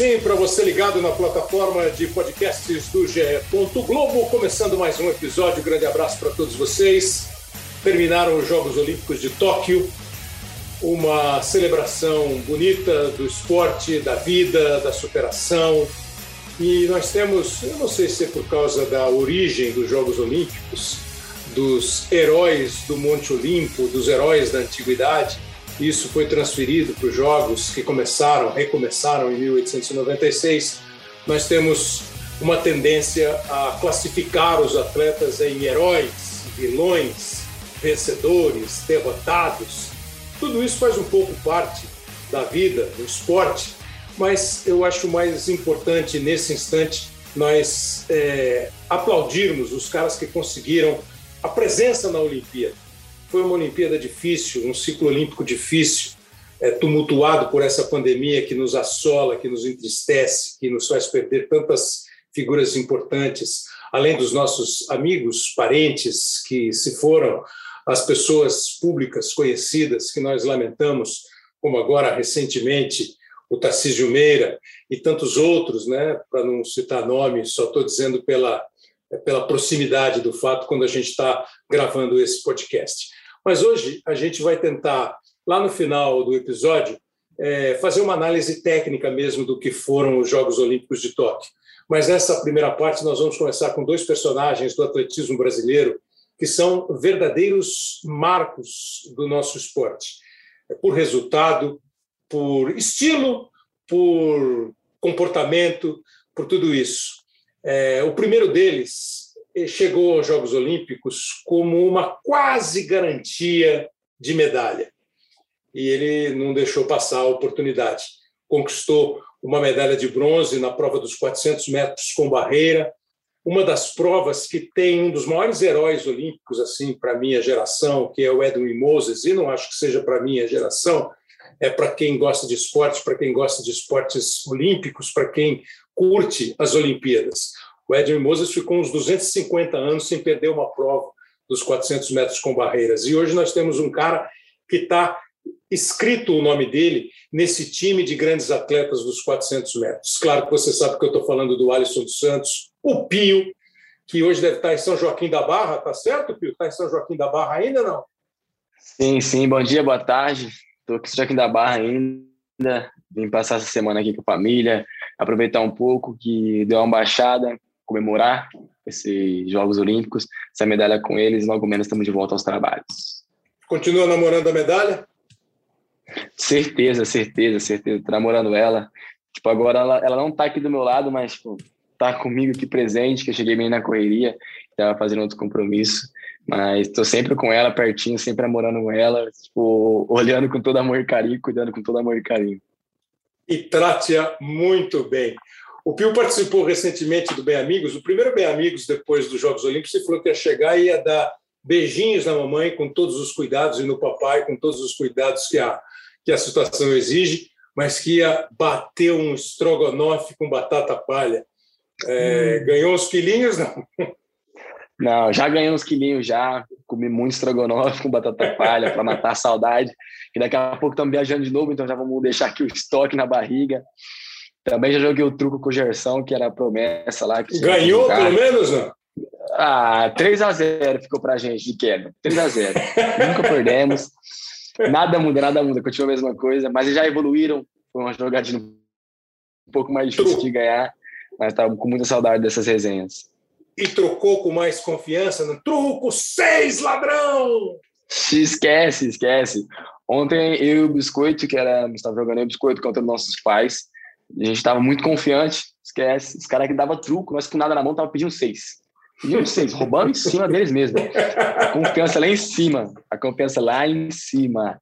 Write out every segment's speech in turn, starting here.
Sim, para você ligado na plataforma de podcasts do GE. Globo, começando mais um episódio. Grande abraço para todos vocês. Terminaram os Jogos Olímpicos de Tóquio, uma celebração bonita do esporte, da vida, da superação. E nós temos, eu não sei se é por causa da origem dos Jogos Olímpicos, dos heróis do Monte Olimpo, dos heróis da antiguidade, isso foi transferido para os Jogos que começaram, recomeçaram em 1896. Nós temos uma tendência a classificar os atletas em heróis, vilões, vencedores, derrotados. Tudo isso faz um pouco parte da vida, do esporte, mas eu acho mais importante nesse instante nós é, aplaudirmos os caras que conseguiram a presença na Olimpíada. Foi uma Olimpíada difícil, um ciclo olímpico difícil, é, tumultuado por essa pandemia que nos assola, que nos entristece, que nos faz perder tantas figuras importantes, além dos nossos amigos, parentes que se foram, as pessoas públicas conhecidas que nós lamentamos, como agora recentemente o Tarcísio Meira e tantos outros, né, para não citar nomes, só estou dizendo pela, pela proximidade do fato quando a gente está gravando esse podcast. Mas hoje a gente vai tentar, lá no final do episódio, é, fazer uma análise técnica mesmo do que foram os Jogos Olímpicos de Tóquio. Mas nessa primeira parte nós vamos começar com dois personagens do atletismo brasileiro que são verdadeiros marcos do nosso esporte, por resultado, por estilo, por comportamento, por tudo isso. É, o primeiro deles chegou aos Jogos Olímpicos como uma quase garantia de medalha. E ele não deixou passar a oportunidade. Conquistou uma medalha de bronze na prova dos 400 metros com barreira, uma das provas que tem um dos maiores heróis olímpicos, assim, para minha geração, que é o Edwin Moses, e não acho que seja para minha geração, é para quem gosta de esportes, para quem gosta de esportes olímpicos, para quem curte as Olimpíadas. O Edwin Moses ficou uns 250 anos sem perder uma prova dos 400 metros com barreiras. E hoje nós temos um cara que está escrito o nome dele nesse time de grandes atletas dos 400 metros. Claro que você sabe que eu estou falando do Alisson dos Santos, o Pio, que hoje deve estar em São Joaquim da Barra, tá certo, Pio? Está em São Joaquim da Barra ainda não? Sim, sim. Bom dia, boa tarde. Estou aqui em São Joaquim da Barra ainda. Vim passar essa semana aqui com a família, aproveitar um pouco que deu uma baixada, comemorar esses Jogos Olímpicos, essa medalha com eles. Logo menos estamos de volta aos trabalhos. Continua namorando a medalha? Certeza, certeza, certeza. Tô namorando ela. Tipo, agora ela, ela não tá aqui do meu lado, mas tipo, tá comigo aqui presente, que eu cheguei bem na correria, tava fazendo outro compromisso. Mas tô sempre com ela, pertinho, sempre namorando com ela, tipo, olhando com todo amor e carinho, cuidando com todo amor e carinho. E trate-a muito bem. O Pio participou recentemente do Bem Amigos, o primeiro Bem Amigos depois dos Jogos Olímpicos, e falou que ia chegar e ia dar beijinhos na mamãe com todos os cuidados e no papai com todos os cuidados que a, que a situação exige, mas que ia bater um estrogonofe com batata palha. É, hum. Ganhou uns quilinhos, não? Não, já ganhei uns quilinhos já, comi muito estrogonofe com batata palha para matar a saudade. E daqui a pouco estamos viajando de novo, então já vamos deixar aqui o estoque na barriga. Também já joguei o truco com o Gerson, que era a promessa lá. Ganhou pelo menos, não? Ah, 3 a 0 ficou pra gente de queda. 3 a 0 Nunca perdemos. Nada muda, nada muda, continua a mesma coisa, mas já evoluíram. Foi uma jogadinha um pouco mais difícil de ganhar, mas estava com muita saudade dessas resenhas. E trocou com mais confiança no truco, seis ladrão! Esquece, esquece. Ontem eu e o Biscoito, que era, estava jogando o Biscoito contra nossos pais, a gente estava muito confiante, esquece. Os caras que dava truco, nós com nada na mão, tava pedindo seis. Pedindo seis, roubando em cima deles mesmo. A confiança lá em cima. A confiança lá em cima.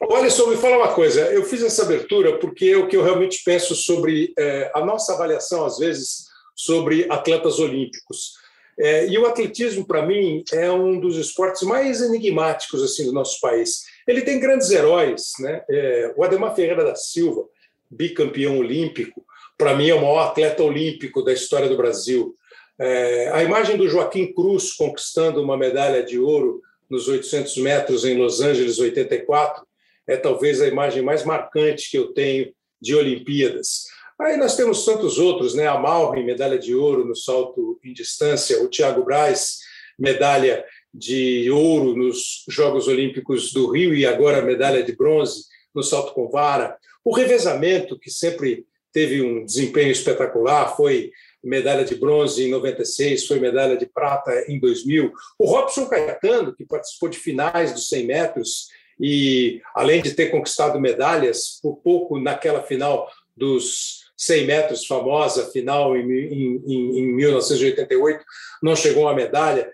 Olha só, me fala uma coisa. Eu fiz essa abertura porque é o que eu realmente penso sobre é, a nossa avaliação, às vezes, sobre atletas olímpicos. É, e o atletismo, para mim, é um dos esportes mais enigmáticos assim do nosso país. Ele tem grandes heróis, né? É, o Ademar Ferreira da Silva, bicampeão olímpico, para mim é o maior atleta olímpico da história do Brasil. É, a imagem do Joaquim Cruz conquistando uma medalha de ouro nos 800 metros em Los Angeles, 84, é talvez a imagem mais marcante que eu tenho de Olimpíadas. Aí nós temos tantos outros, né? A Malvin, medalha de ouro no salto em distância, o Thiago Braz, medalha de ouro nos Jogos Olímpicos do Rio e agora medalha de bronze no salto com vara. O revezamento, que sempre teve um desempenho espetacular, foi medalha de bronze em 96, foi medalha de prata em 2000. O Robson Caetano, que participou de finais dos 100 metros e, além de ter conquistado medalhas, por pouco naquela final dos 100 metros famosa, final em, em, em 1988, não chegou à medalha.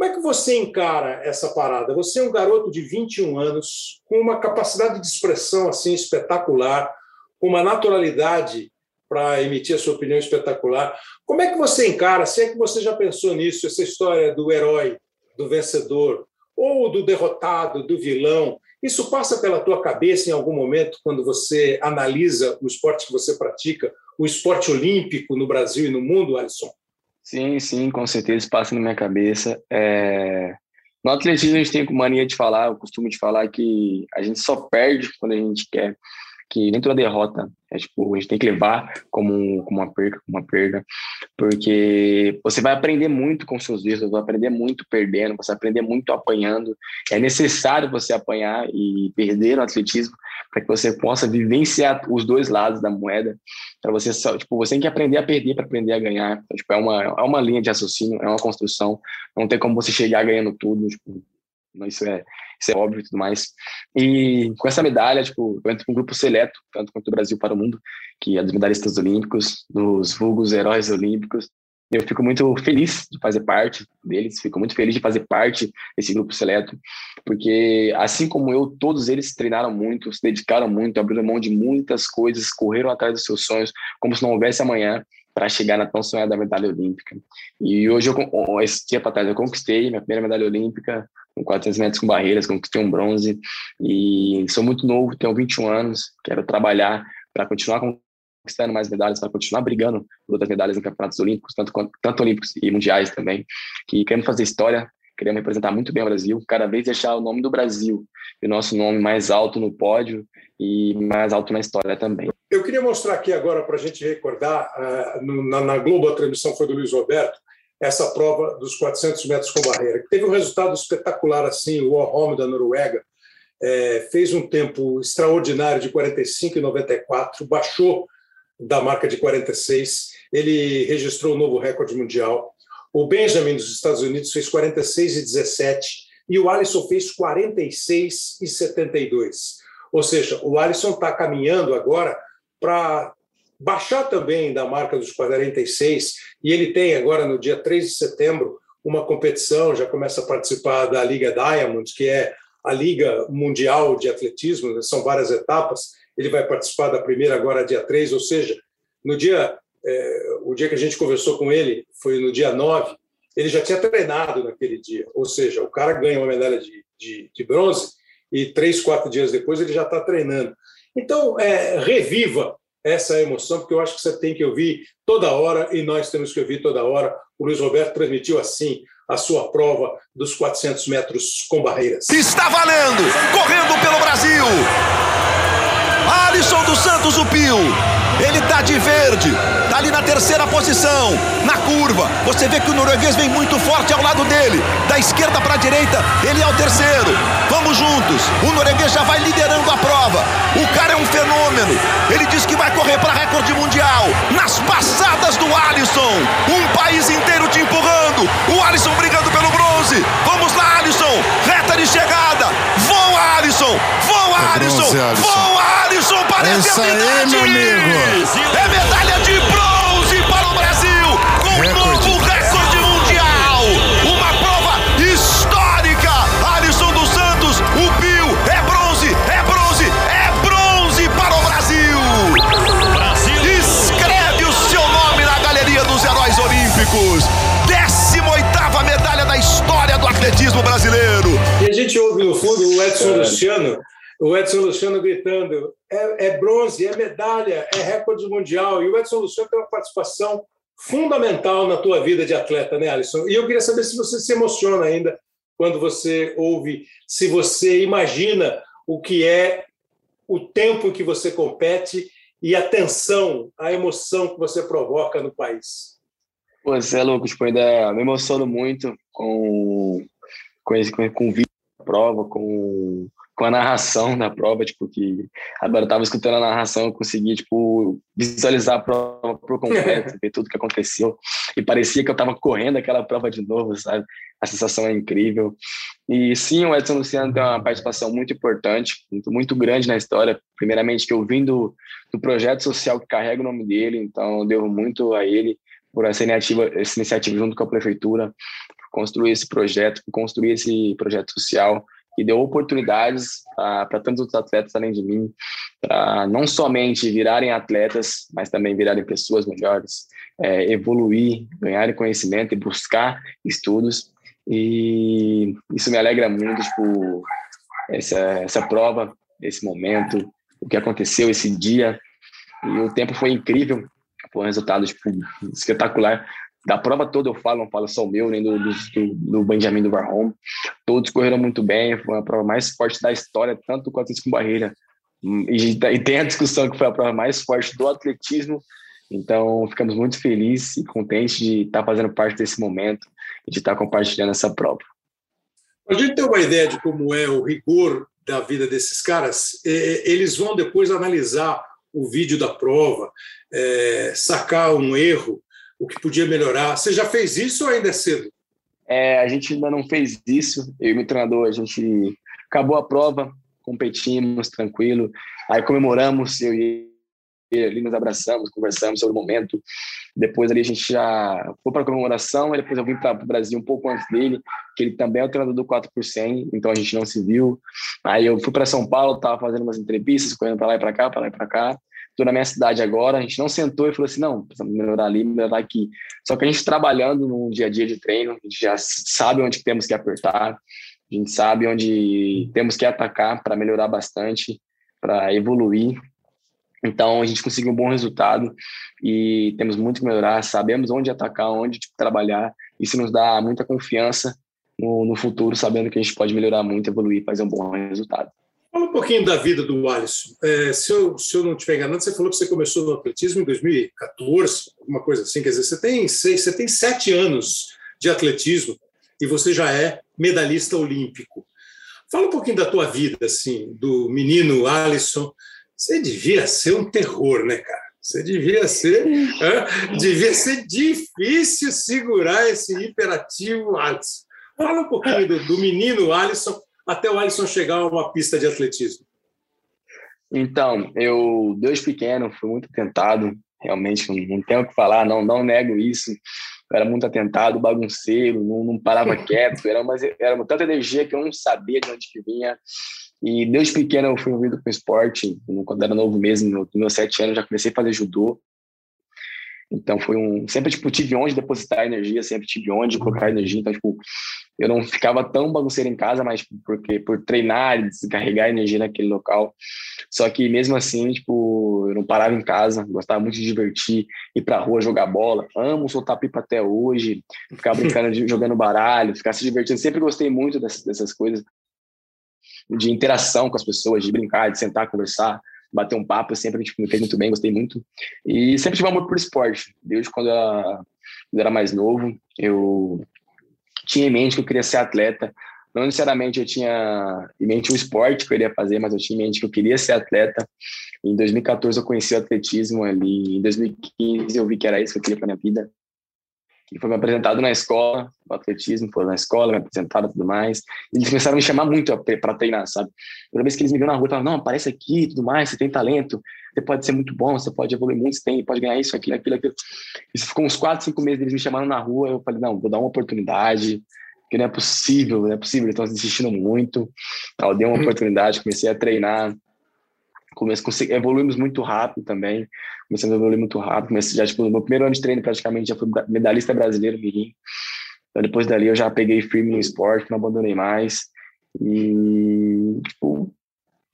Como é que você encara essa parada? Você é um garoto de 21 anos, com uma capacidade de expressão assim espetacular, com uma naturalidade para emitir a sua opinião espetacular. Como é que você encara, se é que você já pensou nisso, essa história do herói, do vencedor, ou do derrotado, do vilão? Isso passa pela tua cabeça em algum momento quando você analisa o esporte que você pratica, o esporte olímpico no Brasil e no mundo, Alisson? Sim, sim, com certeza passa na minha cabeça. É... No atletismo a gente tem mania de falar, o costume de falar que a gente só perde quando a gente quer que nem toda derrota é tipo, a gente tem que levar como, como uma perca, como uma perda, porque você vai aprender muito com seus erros, vai aprender muito perdendo, você vai aprender muito apanhando. É necessário você apanhar e perder no atletismo para que você possa vivenciar os dois lados da moeda. Para você tipo, você tem que aprender a perder para aprender a ganhar. Então, tipo, é uma é uma linha de raciocínio, é uma construção. Não tem como você chegar ganhando tudo, tipo, isso é, isso é óbvio e tudo mais. E com essa medalha, tipo, eu entro para um grupo seleto, tanto quanto do Brasil para o mundo, que é dos medalhistas olímpicos, dos vulgos heróis olímpicos. Eu fico muito feliz de fazer parte deles, fico muito feliz de fazer parte desse grupo seleto, porque assim como eu, todos eles treinaram muito, se dedicaram muito, abriram mão de muitas coisas, correram atrás dos seus sonhos, como se não houvesse amanhã para chegar na tão sonhada medalha olímpica. E hoje, eu, esse para trás, eu conquistei minha primeira medalha olímpica, com 400 metros com barreiras, conquistei um bronze. E sou muito novo, tenho 21 anos, quero trabalhar para continuar conquistando mais medalhas, para continuar brigando por outras medalhas em campeonatos olímpicos, tanto, tanto olímpicos e mundiais também. Que queremos fazer história, queremos representar muito bem o Brasil, cada vez deixar o nome do Brasil e o nosso nome mais alto no pódio e mais alto na história também. Eu queria mostrar aqui agora para a gente recordar, no, na, Globo a transmissão foi do Luiz Roberto, essa prova dos 400 metros com barreira, que teve um resultado espetacular assim, o Warholm da Noruega é, fez um tempo extraordinário de 45 e 94, baixou da marca de 46, ele registrou um novo recorde mundial. O Benjamin dos Estados Unidos fez 46 e 17 e o Alisson fez 46 e 72. Ou seja, o Alisson está caminhando agora para baixar também da marca dos 46, e ele tem agora, no dia 3 de setembro, uma competição, já começa a participar da Liga Diamond, que é a Liga Mundial de Atletismo, né? são várias etapas, ele vai participar da primeira agora, dia 3, ou seja, no dia, é, o dia que a gente conversou com ele foi no dia 9, ele já tinha treinado naquele dia, ou seja, o cara ganha uma medalha de, de, de bronze e três, quatro dias depois ele já está treinando. Então, é, reviva essa emoção, porque eu acho que você tem que ouvir toda hora e nós temos que ouvir toda hora. O Luiz Roberto transmitiu assim a sua prova dos 400 metros com barreiras. Está valendo! Correndo pelo Brasil! Alisson dos Santos, o Pio. Ele tá de verde, tá ali na terceira posição, na curva. Você vê que o norueguês vem muito forte ao lado dele. Da esquerda para a direita, ele é o terceiro. Vamos juntos. O norueguês já vai liderando a prova. O cara é um fenômeno. Ele diz que vai correr para recorde mundial. Nas passadas do Alisson. Um país inteiro te empurrando. O Alisson brigando pelo bronze. Vamos lá, Alisson. Reta de chegada. Voa, Alisson. Voa, é Alisson. Voa, Alisson. Parece é isso aí, meu amigo. É medalha de bronze para o Brasil. Com um novo recorde mundial. Uma prova histórica. Alisson dos Santos. O Pio. É bronze. É bronze. É bronze para o Brasil. Brasil. Escreve o seu nome na galeria dos heróis olímpicos. 18 a medalha da história do atletismo brasileiro. A gente ouve no fundo o Edson Luciano, o Edson Luciano gritando: é, é bronze, é medalha, é recorde mundial. E o Edson Luciano tem uma participação fundamental na tua vida de atleta, né, Alisson? E eu queria saber se você se emociona ainda quando você ouve, se você imagina o que é o tempo em que você compete e a tensão, a emoção que você provoca no país. Pois é, Lucas, tipo, ainda me emociono muito com, com, esse, com, o da prova, com, com a narração da prova, tipo, que agora eu estava escutando a narração, eu consegui, tipo, visualizar a prova por completo, ver tudo que aconteceu, e parecia que eu estava correndo aquela prova de novo, sabe? A sensação é incrível. E sim, o Edson Luciano tem uma participação muito importante, muito, muito grande na história, primeiramente que eu vim do, do projeto social que carrega o nome dele, então eu devo muito a ele, por essa iniciativa, essa iniciativa junto com a prefeitura, construir esse projeto, construir esse projeto social que deu oportunidades para tantos outros atletas além de mim, para não somente virarem atletas, mas também virarem pessoas melhores, é, evoluir, ganharem conhecimento e buscar estudos. E isso me alegra muito, tipo, essa, essa prova, esse momento, o que aconteceu esse dia. E o tempo foi incrível, foi um resultado tipo, espetacular. Da prova toda eu falo, não falo só o meu, nem do, do, do Benjamin do Varrom. Todos correram muito bem, foi a prova mais forte da história, tanto com atletismo com barreira. E, e tem a discussão que foi a prova mais forte do atletismo. Então, ficamos muito felizes e contentes de estar fazendo parte desse momento e de estar compartilhando essa prova. A gente tem uma ideia de como é o rigor da vida desses caras. Eles vão depois analisar o vídeo da prova, é, sacar um erro, o que podia melhorar. Você já fez isso ou ainda é cedo? É, a gente ainda não fez isso. Eu e meu treinador, a gente acabou a prova, competimos tranquilo, aí comemoramos, eu e ele ali nos abraçamos, conversamos sobre o momento. Depois ali a gente já foi para a comemoração, depois eu vim para o Brasil um pouco antes dele, que ele também é o treinador do 4 por 100, então a gente não se viu. Aí eu fui para São Paulo, estava fazendo umas entrevistas, correndo para lá e para cá, para lá e para cá. Estou na minha cidade agora, a gente não sentou e falou assim, não, precisamos melhorar ali, melhorar aqui. Só que a gente trabalhando no dia a dia de treino, a gente já sabe onde temos que apertar, a gente sabe onde temos que atacar para melhorar bastante, para evoluir. Então, a gente conseguiu um bom resultado e temos muito que melhorar, sabemos onde atacar, onde tipo, trabalhar. Isso nos dá muita confiança no, no futuro, sabendo que a gente pode melhorar muito, evoluir, fazer um bom resultado. Fala um pouquinho da vida do Alisson. É, se, eu, se eu não estiver enganado, você falou que você começou no atletismo em 2014, alguma coisa assim. Quer dizer, você tem, seis, você tem sete anos de atletismo e você já é medalhista olímpico. Fala um pouquinho da tua vida, assim, do menino Alisson. Você devia ser um terror, né, cara? Você devia ser, é, devia ser difícil segurar esse hiperativo Alisson. Fala um pouquinho do, do menino Alisson até o Alisson chegar a uma pista de atletismo. Então, eu, desde pequeno, fui muito tentado, realmente, não tenho o que falar, não, não nego isso. Eu era muito atentado, bagunceiro, não, não parava quieto, era, uma, era tanta energia que eu não sabia de onde que vinha. E desde pequeno eu fui envolvido com esporte, quando era novo mesmo, nos meus sete anos já comecei a fazer judô. Então foi um. Sempre, tipo, tive onde depositar energia, sempre tive onde colocar energia. Então, tipo, eu não ficava tão bagunceiro em casa, mas porque por treinar e descarregar energia naquele local. Só que mesmo assim, tipo, eu não parava em casa, gostava muito de divertir, ir pra rua jogar bola. Amo soltar pipa até hoje, ficar brincando, de, jogando baralho, ficar se divertindo. Sempre gostei muito dessas, dessas coisas, de interação com as pessoas, de brincar, de sentar, conversar bater um papo, sempre tipo, me fez muito bem, gostei muito. E sempre tive amor por esporte. Desde quando eu era mais novo, eu tinha em mente que eu queria ser atleta. Não necessariamente eu tinha em mente o esporte que eu iria fazer, mas eu tinha em mente que eu queria ser atleta. Em 2014 eu conheci o atletismo ali, em 2015 eu vi que era isso que eu queria para minha vida e foi me apresentado na escola, o atletismo, foi na escola, me apresentaram e tudo mais. Eles começaram a me chamar muito para treinar, sabe? Toda vez que eles me viam na rua, falavam, não, aparece aqui e tudo mais, você tem talento, você pode ser muito bom, você pode evoluir muito, você tem, pode ganhar isso, aquilo, aquilo, aquilo. Isso ficou uns quatro, cinco meses, eles me chamaram na rua, eu falei, não, vou dar uma oportunidade, que não é possível, não é possível, eles estão insistindo muito. Eu dei uma uhum. oportunidade, comecei a treinar, comecei, evoluímos muito rápido também, começamos a evoluir muito rápido, comecei já, tipo, no meu primeiro ano de treino praticamente já fui medalhista brasileiro, mirim, Então, depois dali, eu já peguei firme no esporte, não abandonei mais. E, tipo,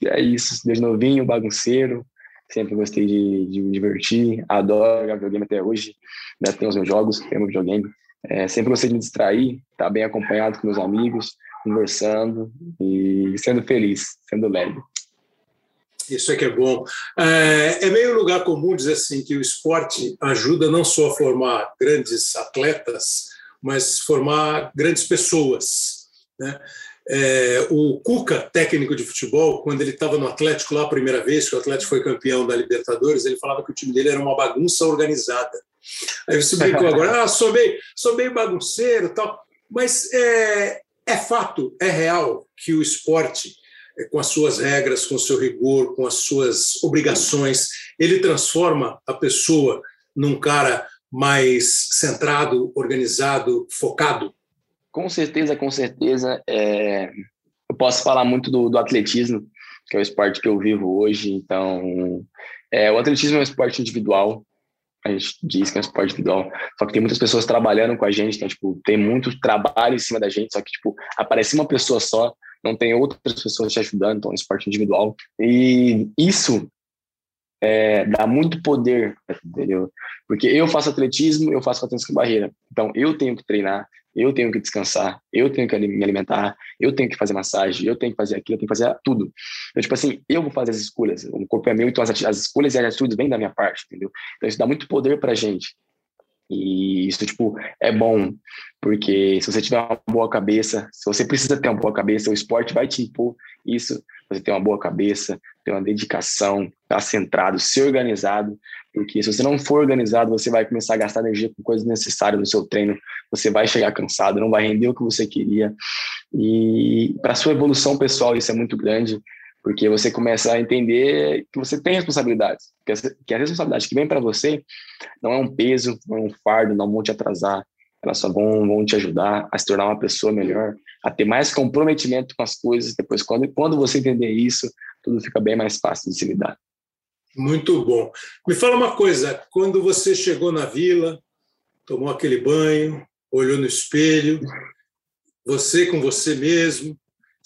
é isso. Desde novinho, bagunceiro. Sempre gostei de, de me divertir. Adoro jogar videogame até hoje. Ainda tenho os meus jogos, tenho meu videogame. É, sempre gostei de me distrair, estar tá bem acompanhado com meus amigos, conversando e sendo feliz, sendo leve. Isso é que é bom. É, é meio lugar comum dizer assim que o esporte ajuda não só a formar grandes atletas, mas formar grandes pessoas. Né? É, o Cuca, técnico de futebol, quando ele estava no Atlético lá a primeira vez, que o Atlético foi campeão da Libertadores, ele falava que o time dele era uma bagunça organizada. Aí você brincou agora, ah, sou meio, sou meio bagunceiro tal. Mas é, é fato, é real que o esporte com as suas regras, com o seu rigor, com as suas obrigações, ele transforma a pessoa num cara mais centrado, organizado, focado? Com certeza, com certeza. É... Eu posso falar muito do, do, atletismo, que é o esporte que eu vivo hoje. Então, é, o atletismo é um esporte individual. A gente diz que é um esporte individual. Só que tem muitas pessoas trabalhando com a gente. Então, tipo, tem muito trabalho em cima da gente. Só que, tipo, aparece uma pessoa só não tem outras pessoas te ajudando, então é um esporte individual. E isso é, dá muito poder, entendeu? Porque eu faço atletismo, eu faço patins com barreira. Então eu tenho que treinar, eu tenho que descansar, eu tenho que me alimentar, eu tenho que fazer massagem, eu tenho que fazer aquilo, eu tenho que fazer tudo. Então, tipo assim, eu vou fazer as escolhas, o corpo é meu, então as, as escolhas e as atitudes vêm da minha parte, entendeu? Então isso dá muito poder pra gente. E isso, tipo, é bom, porque se você tiver uma boa cabeça, se você precisa ter uma boa cabeça, o esporte vai te impor isso, você ter uma boa cabeça, ter uma dedicação, estar tá centrado, ser organizado, porque se você não for organizado, você vai começar a gastar energia com coisas necessárias no seu treino, você vai chegar cansado, não vai render o que você queria. E para sua evolução pessoal, isso é muito grande, porque você começa a entender que você tem responsabilidades, que a responsabilidade que vem para você não é um peso, não é um fardo, não vão te atrasar, elas só vão, vão te ajudar a se tornar uma pessoa melhor, a ter mais comprometimento com as coisas. Depois, quando, quando você entender isso, tudo fica bem mais fácil de se lidar. Muito bom. Me fala uma coisa, quando você chegou na vila, tomou aquele banho, olhou no espelho, você com você mesmo,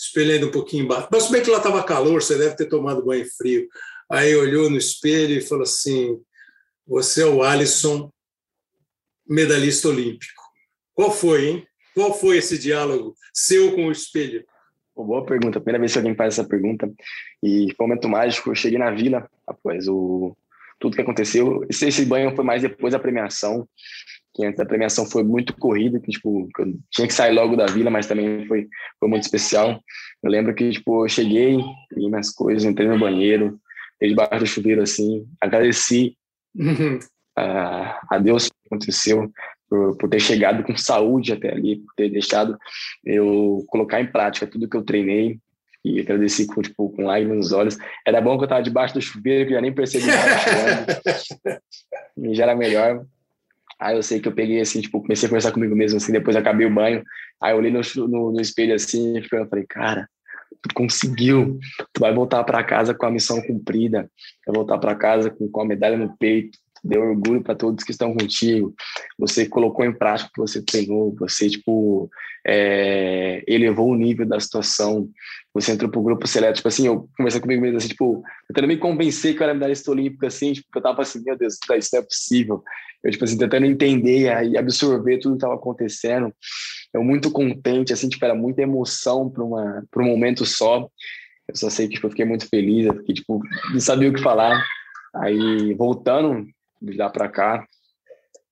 espelhando um pouquinho embaixo. Mas bem que lá estava calor, você deve ter tomado banho frio. Aí olhou no espelho e falou assim: Você é o Alisson, medalhista olímpico. Qual foi, hein? Qual foi esse diálogo seu com o espelho? boa pergunta. Primeira vez que alguém faz essa pergunta. E foi um momento mágico. Eu cheguei na vila após o tudo que aconteceu. Esse, esse banho foi mais depois da premiação que antes da premiação foi muito corrida, que tipo, eu tinha que sair logo da vila, mas também foi, foi muito especial. Eu lembro que tipo, eu cheguei, peguei minhas coisas, entrei no banheiro, debaixo do chuveiro assim, agradeci a, a Deus que aconteceu por, por ter chegado com saúde até ali, por ter deixado eu colocar em prática tudo que eu treinei, e agradeci com, tipo, com lágrimas nos olhos. Era bom que eu estava debaixo do chuveiro, que eu já nem percebi que estava e já era melhor. Aí eu sei que eu peguei assim, tipo, comecei a conversar comigo mesmo, assim, depois acabei o banho. Aí eu olhei no, no, no espelho assim, e falei, cara, tu conseguiu, tu vai voltar para casa com a missão cumprida, vai voltar para casa com, com a medalha no peito, deu orgulho para todos que estão contigo, você colocou em prática o que você treinou, você, tipo, é, elevou o nível da situação, você entrou pro grupo seleto, tipo assim, eu conversei comigo mesmo, assim, tipo, tentando me convencer que eu era medalhista olímpica, assim, tipo, eu tava assim, meu Deus, isso não é possível, eu, tipo assim, tentando entender e absorver tudo que estava acontecendo. Eu muito contente, assim, tipo, era muita emoção para uma para um momento só. Eu só sei que tipo, eu fiquei muito feliz, eu fiquei, tipo, não sabia o que falar. Aí, voltando de lá para cá,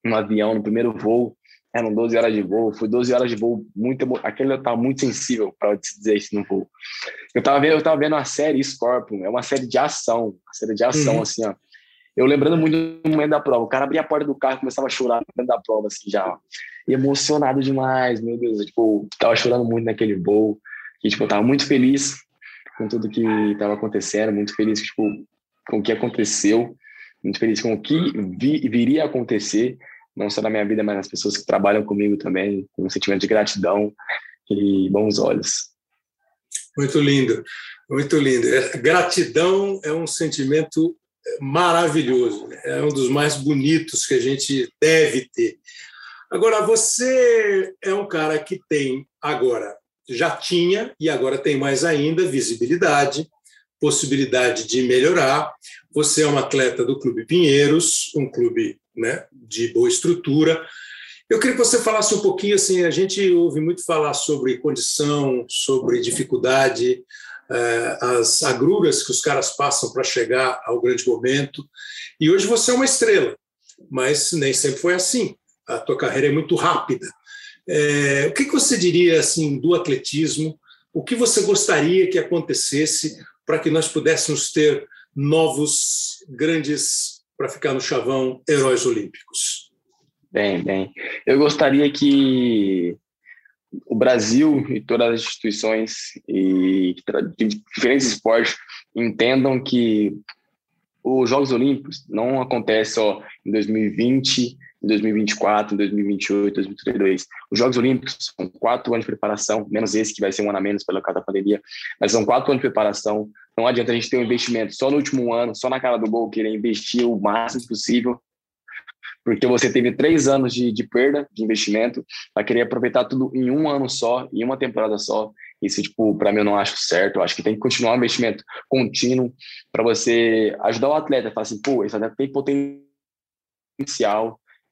no avião, no primeiro voo, eram 12 horas de voo, foi 12 horas de voo, muito, aquele eu tava muito sensível para dizer isso no voo. Eu tava vendo, eu tava vendo a série Scorpion, é uma série de ação, uma série de ação, uhum. assim, ó eu lembrando muito do momento da prova, o cara abria a porta do carro e começava a chorar no momento da prova, assim, já. emocionado demais, meu Deus. Tipo, tava chorando muito naquele voo. E, tipo, eu tava muito feliz com tudo que tava acontecendo, muito feliz, tipo, com o que aconteceu, muito feliz com o que vi, viria a acontecer, não só na minha vida, mas nas pessoas que trabalham comigo também, com um sentimento de gratidão e bons olhos. Muito lindo, muito lindo. É, gratidão é um sentimento maravilhoso, é um dos mais bonitos que a gente deve ter. Agora, você é um cara que tem agora, já tinha e agora tem mais ainda visibilidade, possibilidade de melhorar. Você é um atleta do Clube Pinheiros, um clube né, de boa estrutura. Eu queria que você falasse um pouquinho assim. A gente ouve muito falar sobre condição, sobre dificuldade, eh, as agruras que os caras passam para chegar ao grande momento. E hoje você é uma estrela, mas nem sempre foi assim. A tua carreira é muito rápida. É, o que, que você diria assim do atletismo? O que você gostaria que acontecesse para que nós pudéssemos ter novos grandes, para ficar no chavão, heróis olímpicos? Bem, bem. Eu gostaria que o Brasil e todas as instituições e de diferentes esportes entendam que os Jogos Olímpicos não acontecem só em 2020 em 2024, em 2028, 2032. Os Jogos Olímpicos são quatro anos de preparação, menos esse que vai ser um ano a menos pela causa da pandemia, mas são quatro anos de preparação. Não adianta a gente ter um investimento só no último ano, só na cara do gol, querer investir o máximo possível, porque você teve três anos de, de perda de investimento para querer aproveitar tudo em um ano só, em uma temporada só. Isso, tipo, para mim eu não acho certo. Eu acho que tem que continuar o investimento contínuo para você ajudar o atleta. Falar assim, pô, esse atleta tem potencial,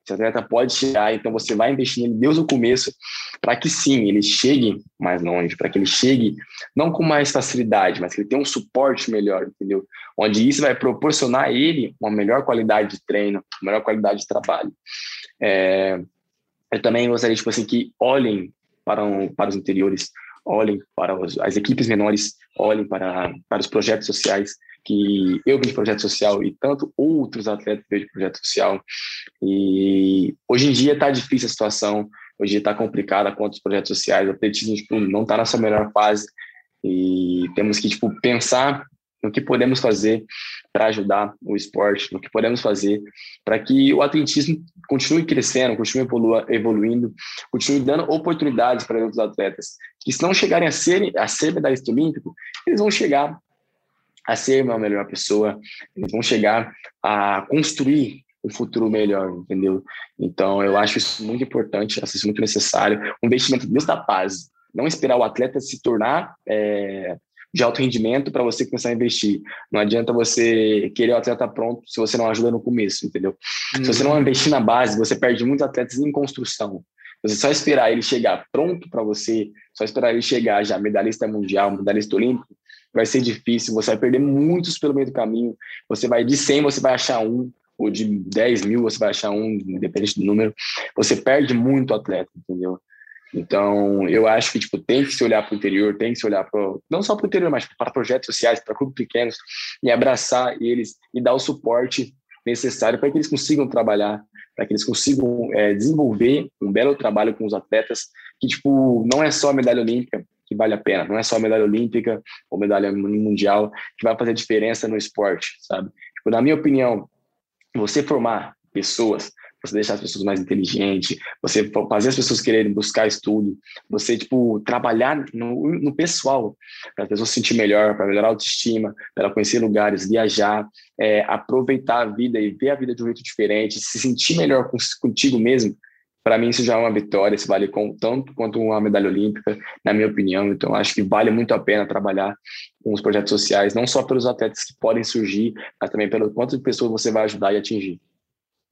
esse atleta pode chegar, então você vai investir nele desde o começo para que sim, ele chegue mais longe, para que ele chegue não com mais facilidade, mas que ele tenha um suporte melhor, entendeu? Onde isso vai proporcionar a ele uma melhor qualidade de treino, uma melhor qualidade de trabalho. É, eu também gostaria tipo assim, que olhem para, um, para os interiores, olhem para os, as equipes menores, olhem para, para os projetos sociais, que eu vim de projeto social e tanto outros atletas veio de projeto social. E hoje em dia está difícil a situação, hoje está complicada quanto os projetos sociais, o atletismo tipo, não está na sua melhor fase e temos que tipo, pensar no que podemos fazer para ajudar o esporte, no que podemos fazer para que o atletismo continue crescendo, continue evoluindo, continue dando oportunidades para outros atletas. Que se não chegarem a ser, a ser medalhista olímpico, eles vão chegar a ser uma melhor pessoa, eles vão chegar a construir um futuro melhor, entendeu? Então, eu acho isso muito importante, acho isso muito necessário. Um investimento desde a paz, não esperar o atleta se tornar é, de alto rendimento para você começar a investir. Não adianta você querer o atleta pronto se você não ajuda no começo, entendeu? Se você não uhum. investir na base, você perde muitos atletas em construção. Você só esperar ele chegar pronto para você, só esperar ele chegar já medalhista mundial, medalhista olímpico, vai ser difícil, você vai perder muitos pelo meio do caminho. Você vai de 100, você vai achar um, ou de 10 mil, você vai achar um, independente do número. Você perde muito atleta, entendeu? Então, eu acho que tipo, tem que se olhar para o interior, tem que se olhar para não só para o interior, mas para projetos sociais, para clubes pequenos, e abraçar eles e dar o suporte necessário para que eles consigam trabalhar, para que eles consigam é, desenvolver um belo trabalho com os atletas, que tipo não é só medalha olímpica, que vale a pena. Não é só medalha olímpica ou medalha mundial que vai fazer diferença no esporte, sabe? Tipo, na minha opinião, você formar pessoas, você deixar as pessoas mais inteligentes, você fazer as pessoas quererem buscar estudo, você, tipo, trabalhar no, no pessoal, para as pessoas se sentir melhor, para melhorar a autoestima, para conhecer lugares, viajar, é, aproveitar a vida e ver a vida de um jeito diferente, se sentir melhor contigo mesmo, para mim isso já é uma vitória, isso vale com, tanto quanto uma medalha olímpica, na minha opinião. Então, acho que vale muito a pena trabalhar com os projetos sociais, não só pelos atletas que podem surgir, mas também pelo quanto de pessoas você vai ajudar e atingir.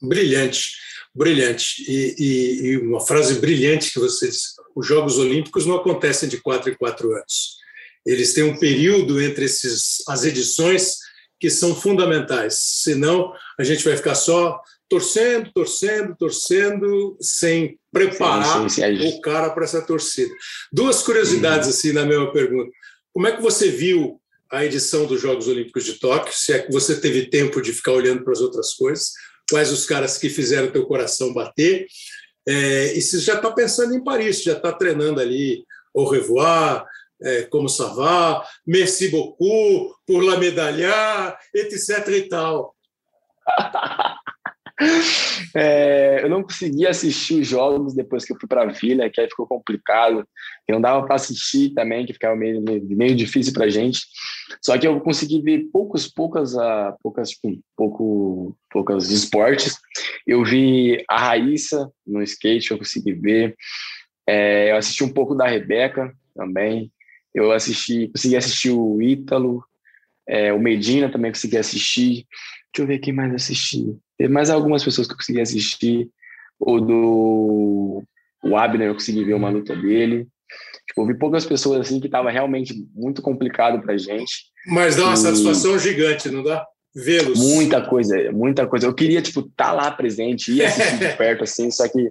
Brilhante, brilhante. E, e, e uma frase brilhante que você disse: os Jogos Olímpicos não acontecem de quatro em quatro anos. Eles têm um período entre esses, as edições que são fundamentais, senão a gente vai ficar só torcendo, torcendo, torcendo, sem preparar sim, sim, sim. o cara para essa torcida. Duas curiosidades assim na mesma pergunta. Como é que você viu a edição dos Jogos Olímpicos de Tóquio? Se é que você teve tempo de ficar olhando para as outras coisas? Quais os caras que fizeram teu coração bater? É, e se já está pensando em Paris, já está treinando ali au revoir, é, como ça va, merci beaucoup, pour la medalha, etc e tal. É, eu não consegui assistir os jogos depois que eu fui para a Vila, que aí ficou complicado. Não dava para assistir também, que ficava meio, meio, meio difícil para gente. Só que eu consegui ver poucos, poucas, uh, poucas, tipo, pouco, poucas esportes. Eu vi a Raíssa no skate, eu consegui ver. É, eu assisti um pouco da Rebeca também. Eu assisti, consegui assistir o Ítalo, é, o Medina também consegui assistir. Deixa eu ver quem mais assisti. Teve mais algumas pessoas que eu consegui assistir. O do o Abner, eu consegui ver uma luta dele. Tipo, eu vi poucas pessoas assim que tava realmente muito complicado pra gente. Mas dá uma e... satisfação gigante, não dá? Vê-los. Muita coisa, muita coisa. Eu queria, tipo, estar tá lá presente, ir assistir de perto, assim, só que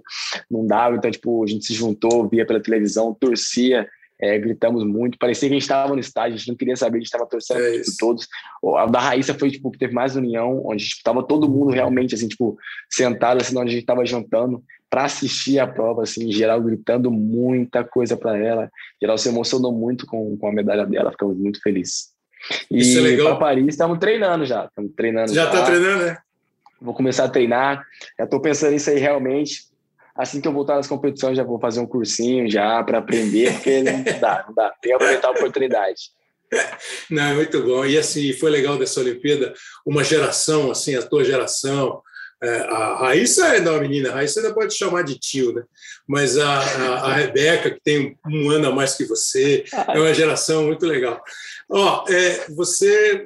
não dava. Então, tipo, a gente se juntou, via pela televisão, torcia, é, gritamos muito. Parecia que a gente estava no estádio, a gente não queria saber, a gente estava torcendo é tipo, todos. A da Raíssa foi, tipo, que teve mais união, onde estava tipo, todo mundo realmente, assim, tipo, sentado, assim, onde a gente estava jantando para assistir a prova, assim, em geral gritando muita coisa para ela. Geral se emocionou muito com, com a medalha dela, ficamos muito felizes. E Isso é legal. para Paris estamos treinando já, estamos treinando. Já está treinando, né? Vou começar a treinar. Já estou pensando nisso aí realmente. Assim que eu voltar nas competições, já vou fazer um cursinho já para aprender, porque não dá, não dá. Tem que aproveitar a oportunidade. Não, é muito bom. E assim, foi legal dessa Olimpíada, uma geração, assim, a tua geração, é, a Raíssa é uma menina, a Raíssa ainda pode chamar de tio, né? Mas a, a, a, Rebeca, que tem um ano a mais que você, é uma geração muito legal. Ó, é, você.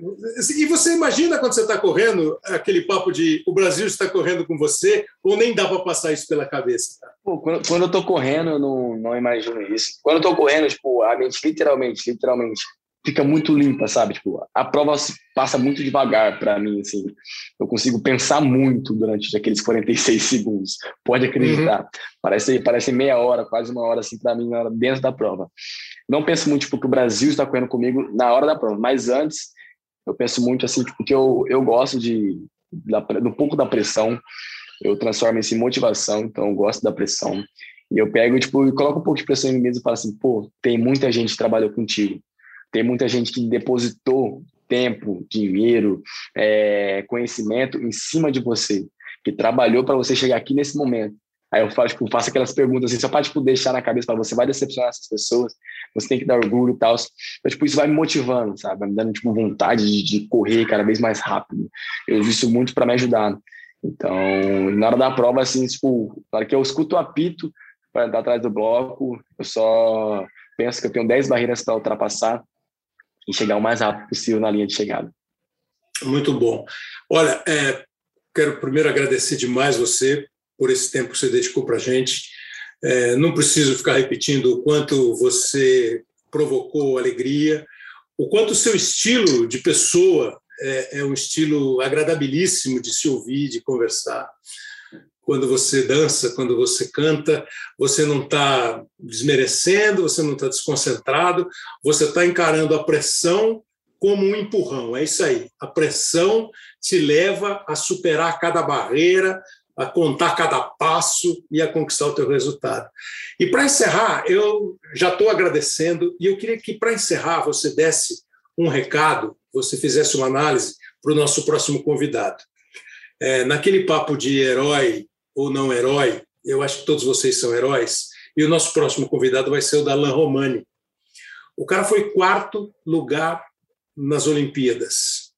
E você imagina quando você está correndo aquele papo de o Brasil está correndo com você, ou nem dá para passar isso pela cabeça? Pô, quando, quando, eu estou correndo, eu não, não imagino isso. Quando eu estou correndo, tipo, a mente literalmente, literalmente fica muito limpa, sabe? Tipo, a prova passa muito devagar para mim, assim. Eu consigo pensar muito durante aqueles 46 segundos. Pode acreditar. Uhum. Parece, parece meia hora, quase uma hora, assim, para mim, dentro da prova. Não penso muito, tipo, que o Brasil está correndo comigo na hora da prova, mas antes, eu penso muito, assim, tipo, que eu, eu gosto de, da, do pouco da pressão, eu transformo isso em motivação, então eu gosto da pressão. E eu pego, tipo, e coloco um pouco de pressão em mim mesmo e falo assim, pô, tem muita gente que trabalhou contigo tem muita gente que depositou tempo, dinheiro, é, conhecimento em cima de você, que trabalhou para você chegar aqui nesse momento. Aí eu faço, tipo, faço aquelas perguntas assim, só para tipo, deixar na cabeça para você, vai decepcionar essas pessoas, você tem que dar orgulho e tal. Então, tipo, isso vai me motivando, sabe? Vai me dando tipo, vontade de, de correr cada vez mais rápido. Eu uso isso muito para me ajudar. Então, na hora da prova, assim, tipo, na hora que eu escuto o apito para entrar atrás do bloco, eu só penso que eu tenho 10 barreiras para ultrapassar e chegar o mais rápido possível na linha de chegada. Muito bom. Olha, é, quero primeiro agradecer demais você por esse tempo que você dedicou para a gente. É, não preciso ficar repetindo o quanto você provocou alegria, o quanto o seu estilo de pessoa é, é um estilo agradabilíssimo de se ouvir, de conversar quando você dança, quando você canta, você não está desmerecendo, você não está desconcentrado, você está encarando a pressão como um empurrão. É isso aí. A pressão te leva a superar cada barreira, a contar cada passo e a conquistar o teu resultado. E para encerrar, eu já estou agradecendo e eu queria que para encerrar você desse um recado, você fizesse uma análise para o nosso próximo convidado. É, naquele papo de herói ou não herói, eu acho que todos vocês são heróis, e o nosso próximo convidado vai ser o Dalan Romani. O cara foi quarto lugar nas Olimpíadas.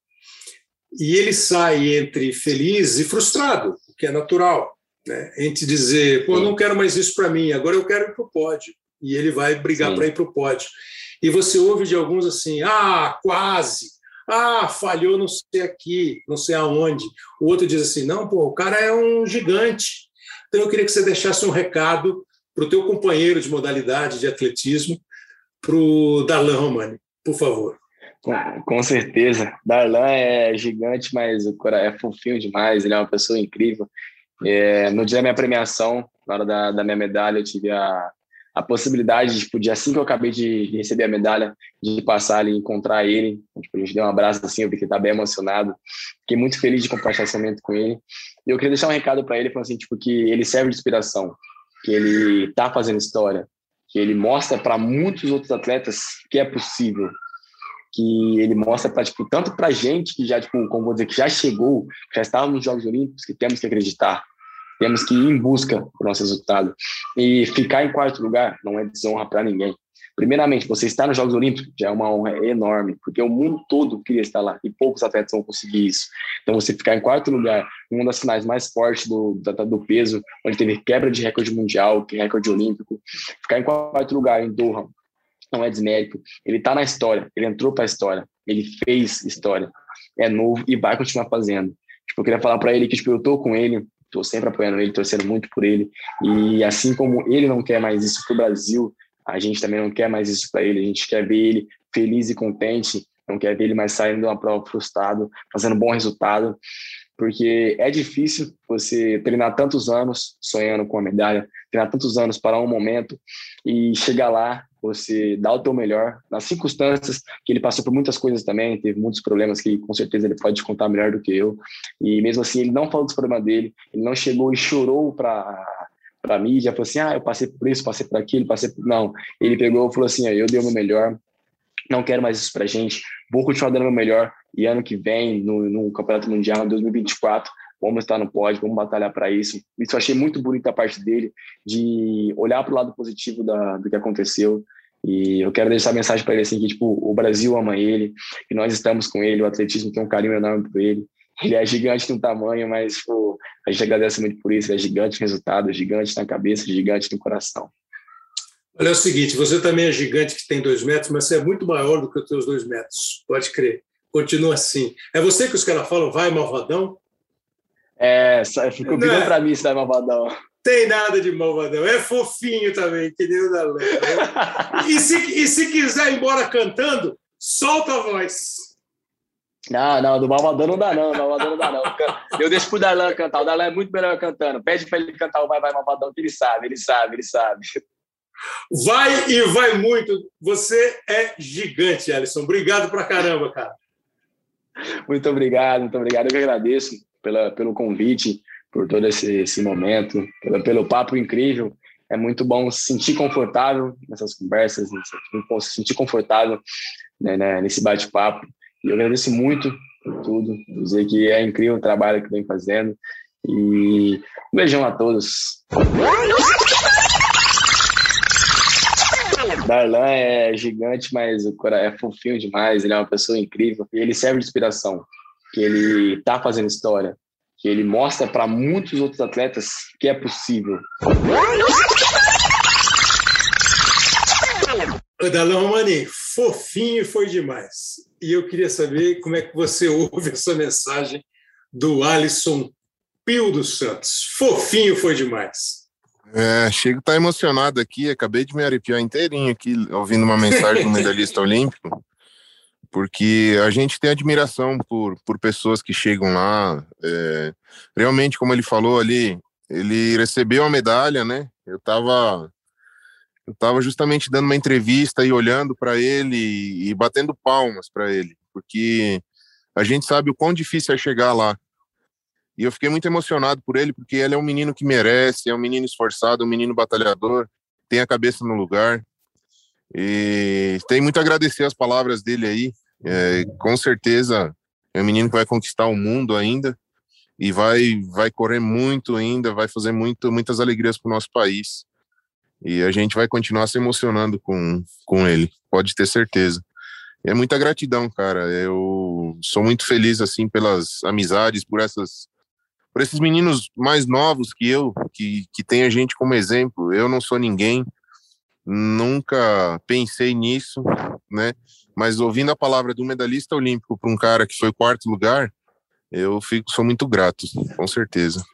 E ele sai entre feliz e frustrado, o que é natural. Né? Entre dizer, pô, eu não quero mais isso para mim, agora eu quero ir para o pódio. E ele vai brigar para ir para o pódio. E você ouve de alguns assim, ah, quase, ah, falhou não sei aqui, não sei aonde. O outro diz assim, não, pô, o cara é um gigante. Então eu queria que você deixasse um recado para o teu companheiro de modalidade de atletismo, para o Darlan Romani, por favor. Com, certeza. Darlan é gigante, mas o cara é fofinho demais, ele é uma pessoa incrível. É, no dia da minha premiação, na hora da, da minha medalha, eu tive a, a possibilidade, tipo, de assim que eu acabei de, de receber a medalha, de passar ali e encontrar ele. Tipo, a gente deu um abraço assim, eu vi que ele tá bem emocionado. Fiquei muito feliz de compartilhar esse momento com ele. E eu queria deixar um recado para ele, falando assim, tipo, que ele serve de inspiração, que ele tá fazendo história, que ele mostra para muitos outros atletas que é possível, que ele mostra para tipo tanto para gente que já tipo como vou dizer que já chegou, já estava nos Jogos Olímpicos, que temos que acreditar, temos que ir em busca do nosso resultado. E ficar em quarto lugar não é desonra para ninguém. Primeiramente, você estar nos Jogos Olímpicos já é uma honra enorme, porque o mundo todo queria estar lá e poucos atletas vão conseguir isso. Então, você ficar em quarto lugar, uma das finais mais fortes do, do peso, onde teve quebra de recorde mundial, recorde olímpico, ficar em quarto lugar em Doha não é desmérito. Ele está na história, ele entrou para a história, ele fez história, é novo e vai continuar fazendo. Tipo, eu queria falar para ele que tipo, eu estou com ele, estou sempre apoiando ele, torcendo muito por ele. E assim como ele não quer mais isso para o Brasil, a gente também não quer mais isso para ele. A gente quer ver ele feliz e contente, não quer ver ele mais saindo de uma prova frustrado, fazendo bom resultado, porque é difícil você treinar tantos anos sonhando com a medalha, treinar tantos anos para um momento e chegar lá, você dá o teu melhor nas circunstâncias que ele passou por muitas coisas também, teve muitos problemas que com certeza ele pode contar melhor do que eu. E mesmo assim, ele não falou dos problemas dele, ele não chegou e chorou para para mídia, falou assim, ah, eu passei por isso, passei por aquilo, passei por... Não, ele pegou e falou assim, ah, eu dei o meu melhor, não quero mais isso para gente, vou continuar dando o meu melhor, e ano que vem, no, no Campeonato Mundial, em 2024, vamos estar no pódio, vamos batalhar para isso. Isso eu achei muito bonito da parte dele, de olhar para o lado positivo da, do que aconteceu, e eu quero deixar a mensagem para ele assim que tipo o Brasil ama ele, que nós estamos com ele, o atletismo tem um carinho enorme por ele, ele é gigante no tamanho, mas pô, a gente agradece muito por isso. Ele é gigante no resultado, gigante na cabeça, gigante no coração. Olha, é o seguinte: você também é gigante que tem dois metros, mas você é muito maior do que os seus dois metros. Pode crer. Continua assim. É você que os caras falam, vai, malvadão? É, ficou pedindo é. para mim se vai malvadão. Tem nada de malvadão. É fofinho também, o da e, se, e se quiser ir embora cantando, solta a voz. Não, não, do Malvadão não dá não, do Malvadão não dá não. Eu deixo pro Darlan cantar, o Darlan é muito melhor cantando. Pede para ele cantar o Vai Vai Malvadão, que ele sabe, ele sabe, ele sabe. Vai e vai muito. Você é gigante, Alisson. Obrigado pra caramba, cara. Muito obrigado, muito obrigado. Eu que agradeço pela, pelo convite, por todo esse, esse momento, pelo, pelo papo incrível. É muito bom se sentir confortável nessas conversas, se sentir confortável né, né, nesse bate-papo. E eu agradeço muito por tudo, dizer que é incrível o trabalho que vem fazendo. E um beijão a todos. Darlan é gigante, mas o cara é fofinho demais, ele é uma pessoa incrível e ele serve de inspiração, que ele está fazendo história, que ele mostra para muitos outros atletas que é possível. Darlan Romani, fofinho foi demais e eu queria saber como é que você ouve essa mensagem do Alisson Pio dos Santos. Fofinho foi demais. É, chego estar emocionado aqui, acabei de me arrepiar inteirinho aqui, ouvindo uma mensagem do medalhista olímpico, porque a gente tem admiração por, por pessoas que chegam lá. É, realmente, como ele falou ali, ele recebeu a medalha, né? Eu estava eu estava justamente dando uma entrevista e olhando para ele e, batendo palmas para ele, porque a gente sabe o quão difícil é chegar lá. E eu fiquei muito emocionado por ele, porque ele é um menino que merece, é um menino esforçado, um menino batalhador, tem a cabeça no lugar. E tem muito a agradecer as palavras dele aí. É, com certeza é um menino que vai conquistar o mundo ainda e vai vai correr muito ainda, vai fazer muito, muitas alegrias para o nosso país. E a gente vai continuar se emocionando com, com ele, pode ter certeza. É muita gratidão, cara. Eu sou muito feliz assim pelas amizades, por essas por esses meninos mais novos que eu, que, que tem a gente como exemplo. Eu não sou ninguém, nunca pensei nisso, né? Mas ouvindo a palavra do medalhista olímpico para um cara que foi quarto lugar, eu fico sou muito grato, com certeza.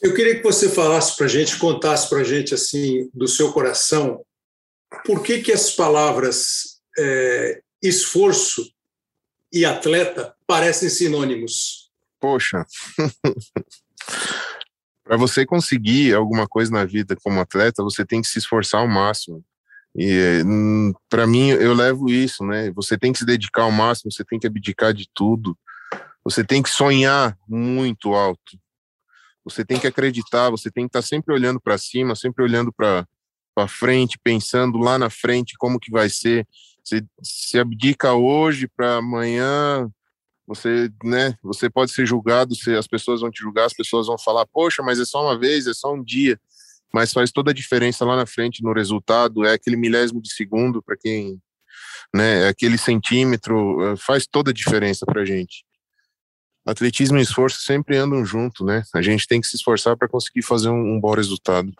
Eu queria que você falasse para a gente, contasse para a gente assim do seu coração, por que que as palavras é, esforço e atleta parecem sinônimos? Poxa, para você conseguir alguma coisa na vida como atleta, você tem que se esforçar ao máximo. E hum, para mim eu levo isso, né? Você tem que se dedicar ao máximo, você tem que abdicar de tudo. Você tem que sonhar muito alto você tem que acreditar, você tem que estar sempre olhando para cima, sempre olhando para frente, pensando lá na frente como que vai ser. Você se abdica hoje para amanhã Você, né, você pode ser julgado, se as pessoas vão te julgar, as pessoas vão falar, poxa, mas é só uma vez, é só um dia. Mas faz toda a diferença lá na frente no resultado, é aquele milésimo de segundo para quem, né, é aquele centímetro, é, faz toda a diferença pra gente. Atletismo e esforço sempre andam junto, né? A gente tem que se esforçar para conseguir fazer um, um bom resultado.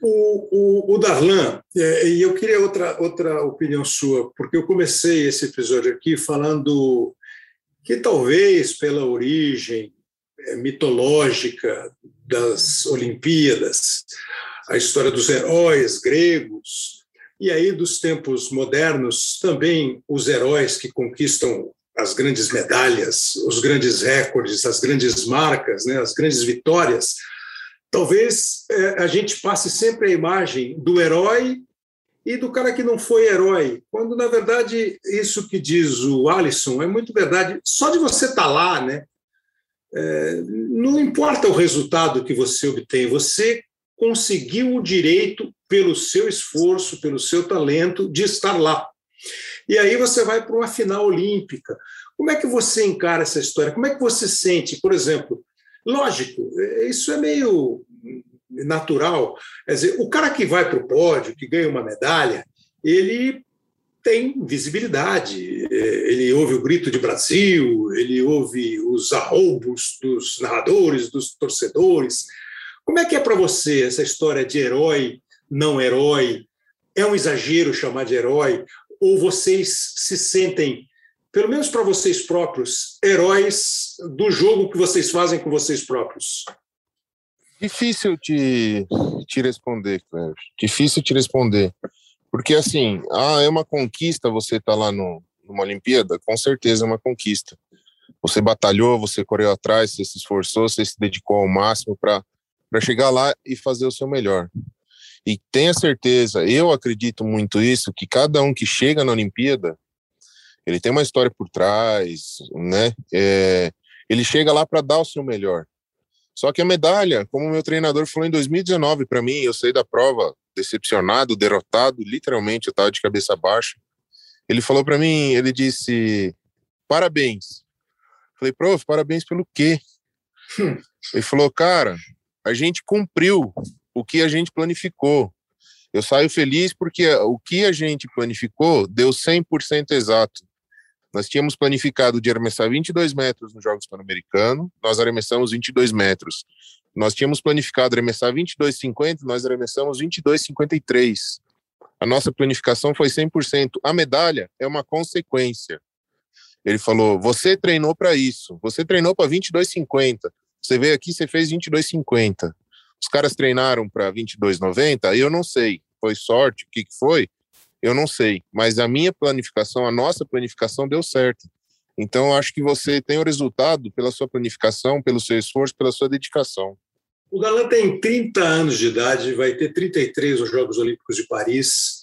O, o, o Darlan, é, e eu queria outra, outra opinião sua, porque eu comecei esse episódio aqui falando que talvez pela origem é, mitológica das Olimpíadas, a história dos heróis gregos, e aí dos tempos modernos, também os heróis que conquistam as grandes medalhas, os grandes recordes, as grandes marcas, né, as grandes vitórias, talvez é, a gente passe sempre a imagem do herói e do cara que não foi herói, quando na verdade isso que diz o Alisson é muito verdade. Só de você estar tá lá, né? É, não importa o resultado que você obtém, você conseguiu o direito pelo seu esforço, pelo seu talento de estar lá. E aí você vai para uma final olímpica. Como é que você encara essa história? Como é que você sente, por exemplo, Lógico, isso é meio natural. Quer dizer, o cara que vai para o pódio, que ganha uma medalha, ele tem visibilidade. Ele ouve o grito de Brasil, ele ouve os arroubos dos narradores, dos torcedores. Como é que é para você essa história de herói, não herói? É um exagero chamar de herói? Ou vocês se sentem pelo menos para vocês próprios, heróis do jogo que vocês fazem com vocês próprios? Difícil te, te responder, Cléber. Difícil te responder. Porque, assim, ah, é uma conquista você estar tá lá no, numa Olimpíada? Com certeza é uma conquista. Você batalhou, você correu atrás, você se esforçou, você se dedicou ao máximo para chegar lá e fazer o seu melhor. E tenha certeza, eu acredito muito isso, que cada um que chega na Olimpíada, ele tem uma história por trás, né? É, ele chega lá para dar o seu melhor. Só que a medalha, como meu treinador falou em 2019 para mim, eu saí da prova decepcionado, derrotado, literalmente, eu estava de cabeça baixa. Ele falou para mim, ele disse: "Parabéns". Falei: "Prof, parabéns pelo quê?" Hum. Ele falou: "Cara, a gente cumpriu o que a gente planificou. Eu saio feliz porque o que a gente planificou deu 100% exato. Nós tínhamos planificado de arremessar 22 metros nos Jogos Pan-Americanos, nós arremessamos 22 metros. Nós tínhamos planificado arremessar 22,50, nós arremessamos 22,53. A nossa planificação foi 100%. A medalha é uma consequência. Ele falou: você treinou para isso, você treinou para 22,50. Você veio aqui, você fez 22,50. Os caras treinaram para 22,90, eu não sei. Foi sorte, o que, que foi? Eu não sei, mas a minha planificação, a nossa planificação deu certo. Então, acho que você tem o resultado pela sua planificação, pelo seu esforço, pela sua dedicação. O Galan tem 30 anos de idade, vai ter 33 nos Jogos Olímpicos de Paris.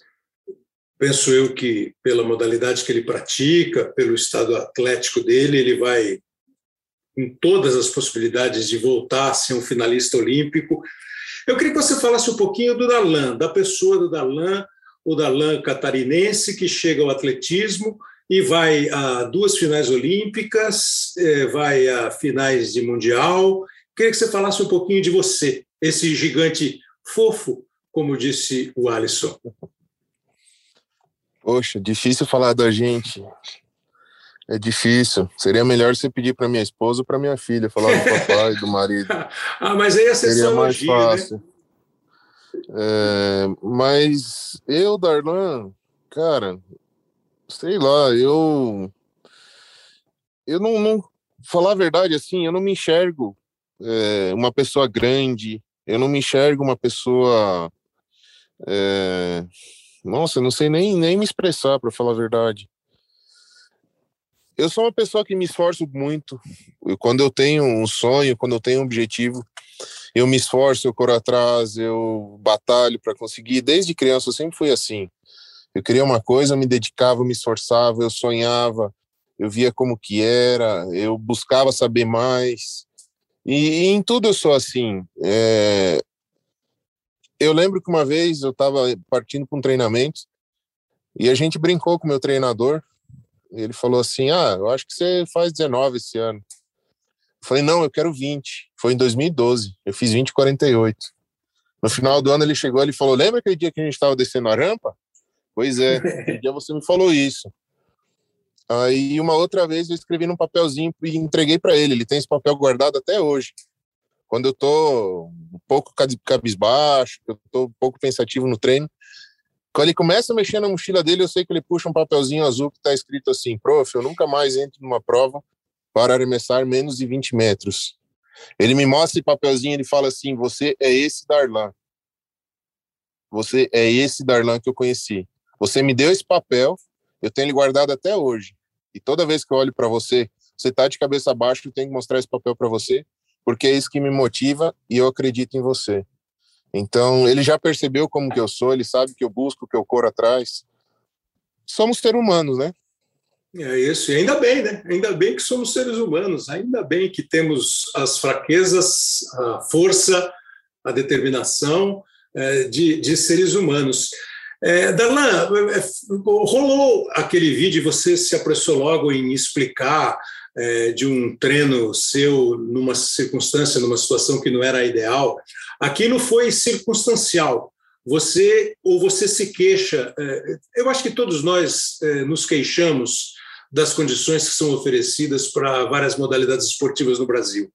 Penso eu que, pela modalidade que ele pratica, pelo estado atlético dele, ele vai, com todas as possibilidades de voltar a ser um finalista olímpico. Eu queria que você falasse um pouquinho do Darlan, da pessoa do Darlan, o Darlan catarinense, que chega ao atletismo e vai a duas finais olímpicas, é, vai a finais de mundial. Queria que você falasse um pouquinho de você, esse gigante fofo, como disse o Alisson. Poxa, difícil falar da gente. É difícil. Seria melhor você pedir para minha esposa ou para minha filha falar do papai, do marido. ah, mas aí a Seria mais né? fácil. Né? É, mas eu, Darlan, cara, sei lá, eu. Eu não, não. Falar a verdade, assim, eu não me enxergo é, uma pessoa grande, eu não me enxergo uma pessoa. É, nossa, não sei nem, nem me expressar, para falar a verdade. Eu sou uma pessoa que me esforço muito. Eu, quando eu tenho um sonho, quando eu tenho um objetivo, eu me esforço, eu corro atrás, eu batalho para conseguir. Desde criança eu sempre fui assim. Eu queria uma coisa, me dedicava, me esforçava, eu sonhava, eu via como que era, eu buscava saber mais. E, e em tudo eu sou assim. É... Eu lembro que uma vez eu estava partindo para um treinamento e a gente brincou com o meu treinador, ele falou assim: Ah, eu acho que você faz 19 esse ano. Eu falei: Não, eu quero 20. Foi em 2012. Eu fiz 20 e 48. No final do ano ele chegou e falou: Lembra aquele dia que a gente estava descendo a rampa? Pois é, aquele dia você me falou isso. Aí uma outra vez eu escrevi num papelzinho e entreguei para ele. Ele tem esse papel guardado até hoje. Quando eu tô um pouco cabisbaixo, eu tô um pouco pensativo no treino, quando ele começa a mexer na mochila dele, eu sei que ele puxa um papelzinho azul que está escrito assim: Prof, eu nunca mais entro numa prova para arremessar menos de 20 metros. Ele me mostra esse papelzinho, ele fala assim: Você é esse Darlan. Você é esse Darlan que eu conheci. Você me deu esse papel, eu tenho ele guardado até hoje. E toda vez que eu olho para você, você está de cabeça baixa, eu tenho que mostrar esse papel para você, porque é isso que me motiva e eu acredito em você. Então, ele já percebeu como que eu sou, ele sabe que eu busco, que eu corro atrás. Somos seres humanos, né? É isso, e ainda bem, né? Ainda bem que somos seres humanos, ainda bem que temos as fraquezas, a força, a determinação é, de, de seres humanos. É, Darlan, é, rolou aquele vídeo, você se apressou logo em explicar é, de um treino seu numa circunstância, numa situação que não era ideal. Aquilo foi circunstancial. Você ou você se queixa. É, eu acho que todos nós é, nos queixamos das condições que são oferecidas para várias modalidades esportivas no Brasil.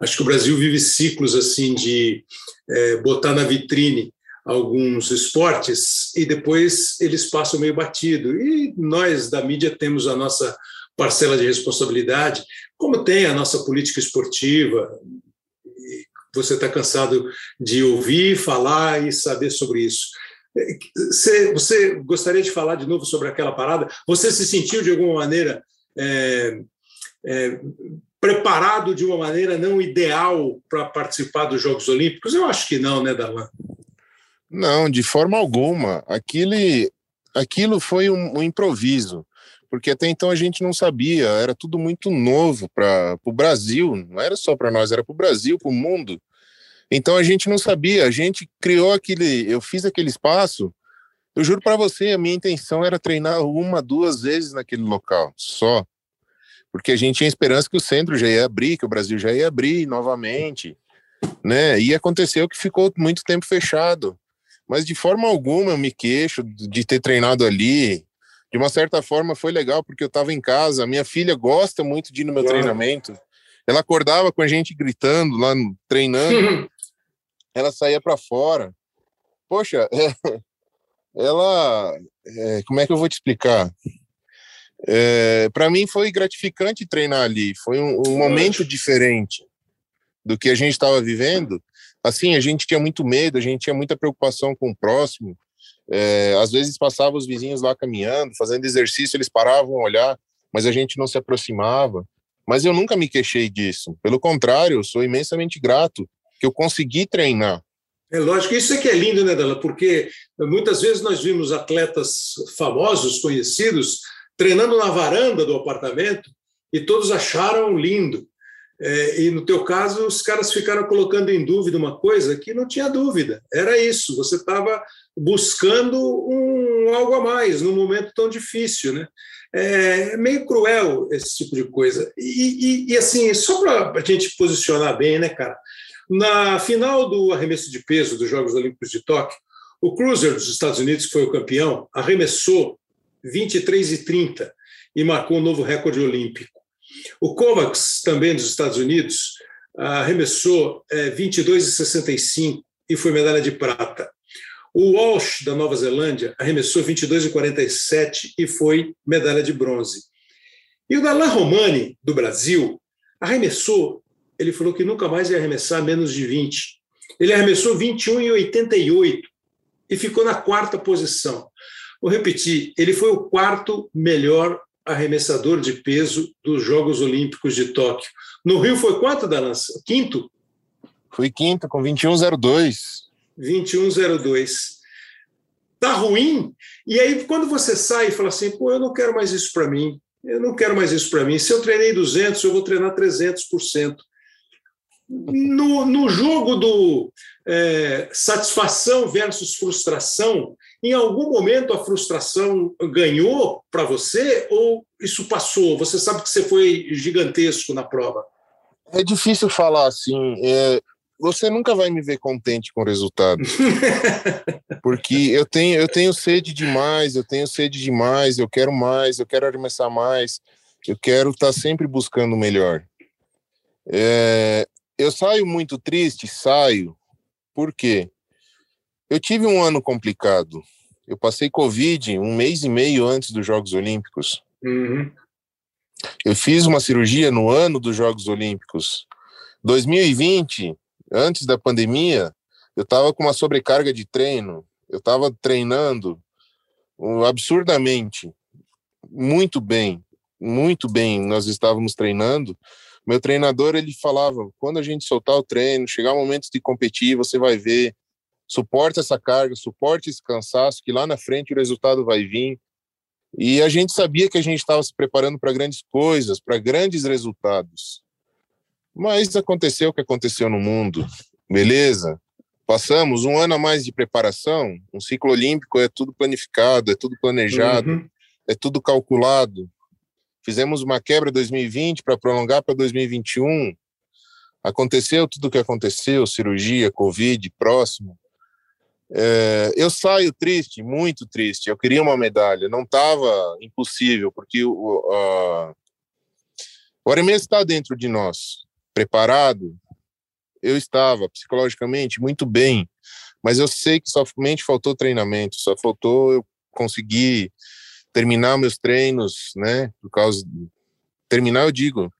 Acho que o Brasil vive ciclos assim de é, botar na vitrine alguns esportes e depois eles passam meio batido. E nós da mídia temos a nossa parcela de responsabilidade, como tem a nossa política esportiva. Você está cansado de ouvir, falar e saber sobre isso. Você, você, gostaria de falar de novo sobre aquela parada? Você se sentiu de alguma maneira é, é, preparado de uma maneira não ideal para participar dos Jogos Olímpicos? Eu acho que não, né, Darlan? Não, de forma alguma. Aquilo, aquilo foi um, um improviso porque até então a gente não sabia, era tudo muito novo para o Brasil, não era só para nós, era para o Brasil, para o mundo. Então a gente não sabia, a gente criou aquele, eu fiz aquele espaço. Eu juro para você, a minha intenção era treinar uma, duas vezes naquele local, só. Porque a gente tinha esperança que o centro já ia abrir, que o Brasil já ia abrir novamente, né? E aconteceu que ficou muito tempo fechado. Mas de forma alguma eu me queixo de ter treinado ali, de uma certa forma foi legal porque eu estava em casa. Minha filha gosta muito de ir no meu treinamento. Ela acordava com a gente gritando lá, treinando. ela saía para fora. Poxa, é, ela, é, como é que eu vou te explicar? É, para mim foi gratificante treinar ali. Foi um, um momento diferente do que a gente estava vivendo. Assim, a gente tinha muito medo, a gente tinha muita preocupação com o próximo. É, às vezes passava os vizinhos lá caminhando, fazendo exercício, eles paravam a olhar, mas a gente não se aproximava. Mas eu nunca me queixei disso. Pelo contrário, eu sou imensamente grato que eu consegui treinar. É lógico, isso é que é lindo, né, Dala? Porque muitas vezes nós vimos atletas famosos, conhecidos, treinando na varanda do apartamento e todos acharam lindo. É, e no teu caso, os caras ficaram colocando em dúvida uma coisa que não tinha dúvida. Era isso. Você estava buscando um algo a mais num momento tão difícil, né? É meio cruel esse tipo de coisa. E, e, e assim, só para a gente posicionar bem, né, cara? Na final do arremesso de peso dos Jogos Olímpicos de Tóquio, o Cruiser dos Estados Unidos, que foi o campeão, arremessou 23 e 30 e marcou um novo recorde olímpico. O Kovacs, também dos Estados Unidos, arremessou é, 22 e 65 e foi medalha de prata. O Walsh, da Nova Zelândia, arremessou 22 e 47 foi medalha de bronze. E o Darlan Romani, do Brasil, arremessou, ele falou que nunca mais ia arremessar menos de 20. Ele arremessou 21 e 88 ficou na quarta posição. Vou repetir, ele foi o quarto melhor arremessador de peso dos Jogos Olímpicos de Tóquio. No Rio foi quanto, Darlan? Quinto? Foi quinto, com 21,02. 2102. Tá ruim? E aí, quando você sai e fala assim, pô, eu não quero mais isso para mim, eu não quero mais isso para mim. Se eu treinei 200, eu vou treinar 300%. No, no jogo do é, satisfação versus frustração, em algum momento a frustração ganhou para você ou isso passou? Você sabe que você foi gigantesco na prova. É difícil falar assim. É, você nunca vai me ver contente com o resultado. Porque eu tenho, eu tenho sede demais, eu tenho sede demais, eu quero mais, eu quero arremessar mais, eu quero estar tá sempre buscando o melhor. É, eu saio muito triste, saio. Por quê? Eu tive um ano complicado. Eu passei Covid um mês e meio antes dos Jogos Olímpicos. Uhum. Eu fiz uma cirurgia no ano dos Jogos Olímpicos. 2020, antes da pandemia, eu estava com uma sobrecarga de treino. Eu estava treinando absurdamente, muito bem, muito bem. Nós estávamos treinando. Meu treinador ele falava: quando a gente soltar o treino, chegar o momento de competir, você vai ver. Suporte essa carga, suporte esse cansaço, que lá na frente o resultado vai vir. E a gente sabia que a gente estava se preparando para grandes coisas, para grandes resultados. Mas aconteceu o que aconteceu no mundo, beleza? Passamos um ano a mais de preparação. Um ciclo olímpico é tudo planificado, é tudo planejado, uhum. é tudo calculado. Fizemos uma quebra 2020 para prolongar para 2021. Aconteceu tudo o que aconteceu, cirurgia, Covid, próximo. É, eu saio triste, muito triste. Eu queria uma medalha, não estava impossível, porque o, a, o arremesso está dentro de nós preparado, eu estava psicologicamente muito bem, mas eu sei que somente faltou treinamento, só faltou eu conseguir terminar meus treinos, né? Por causa terminar, eu digo,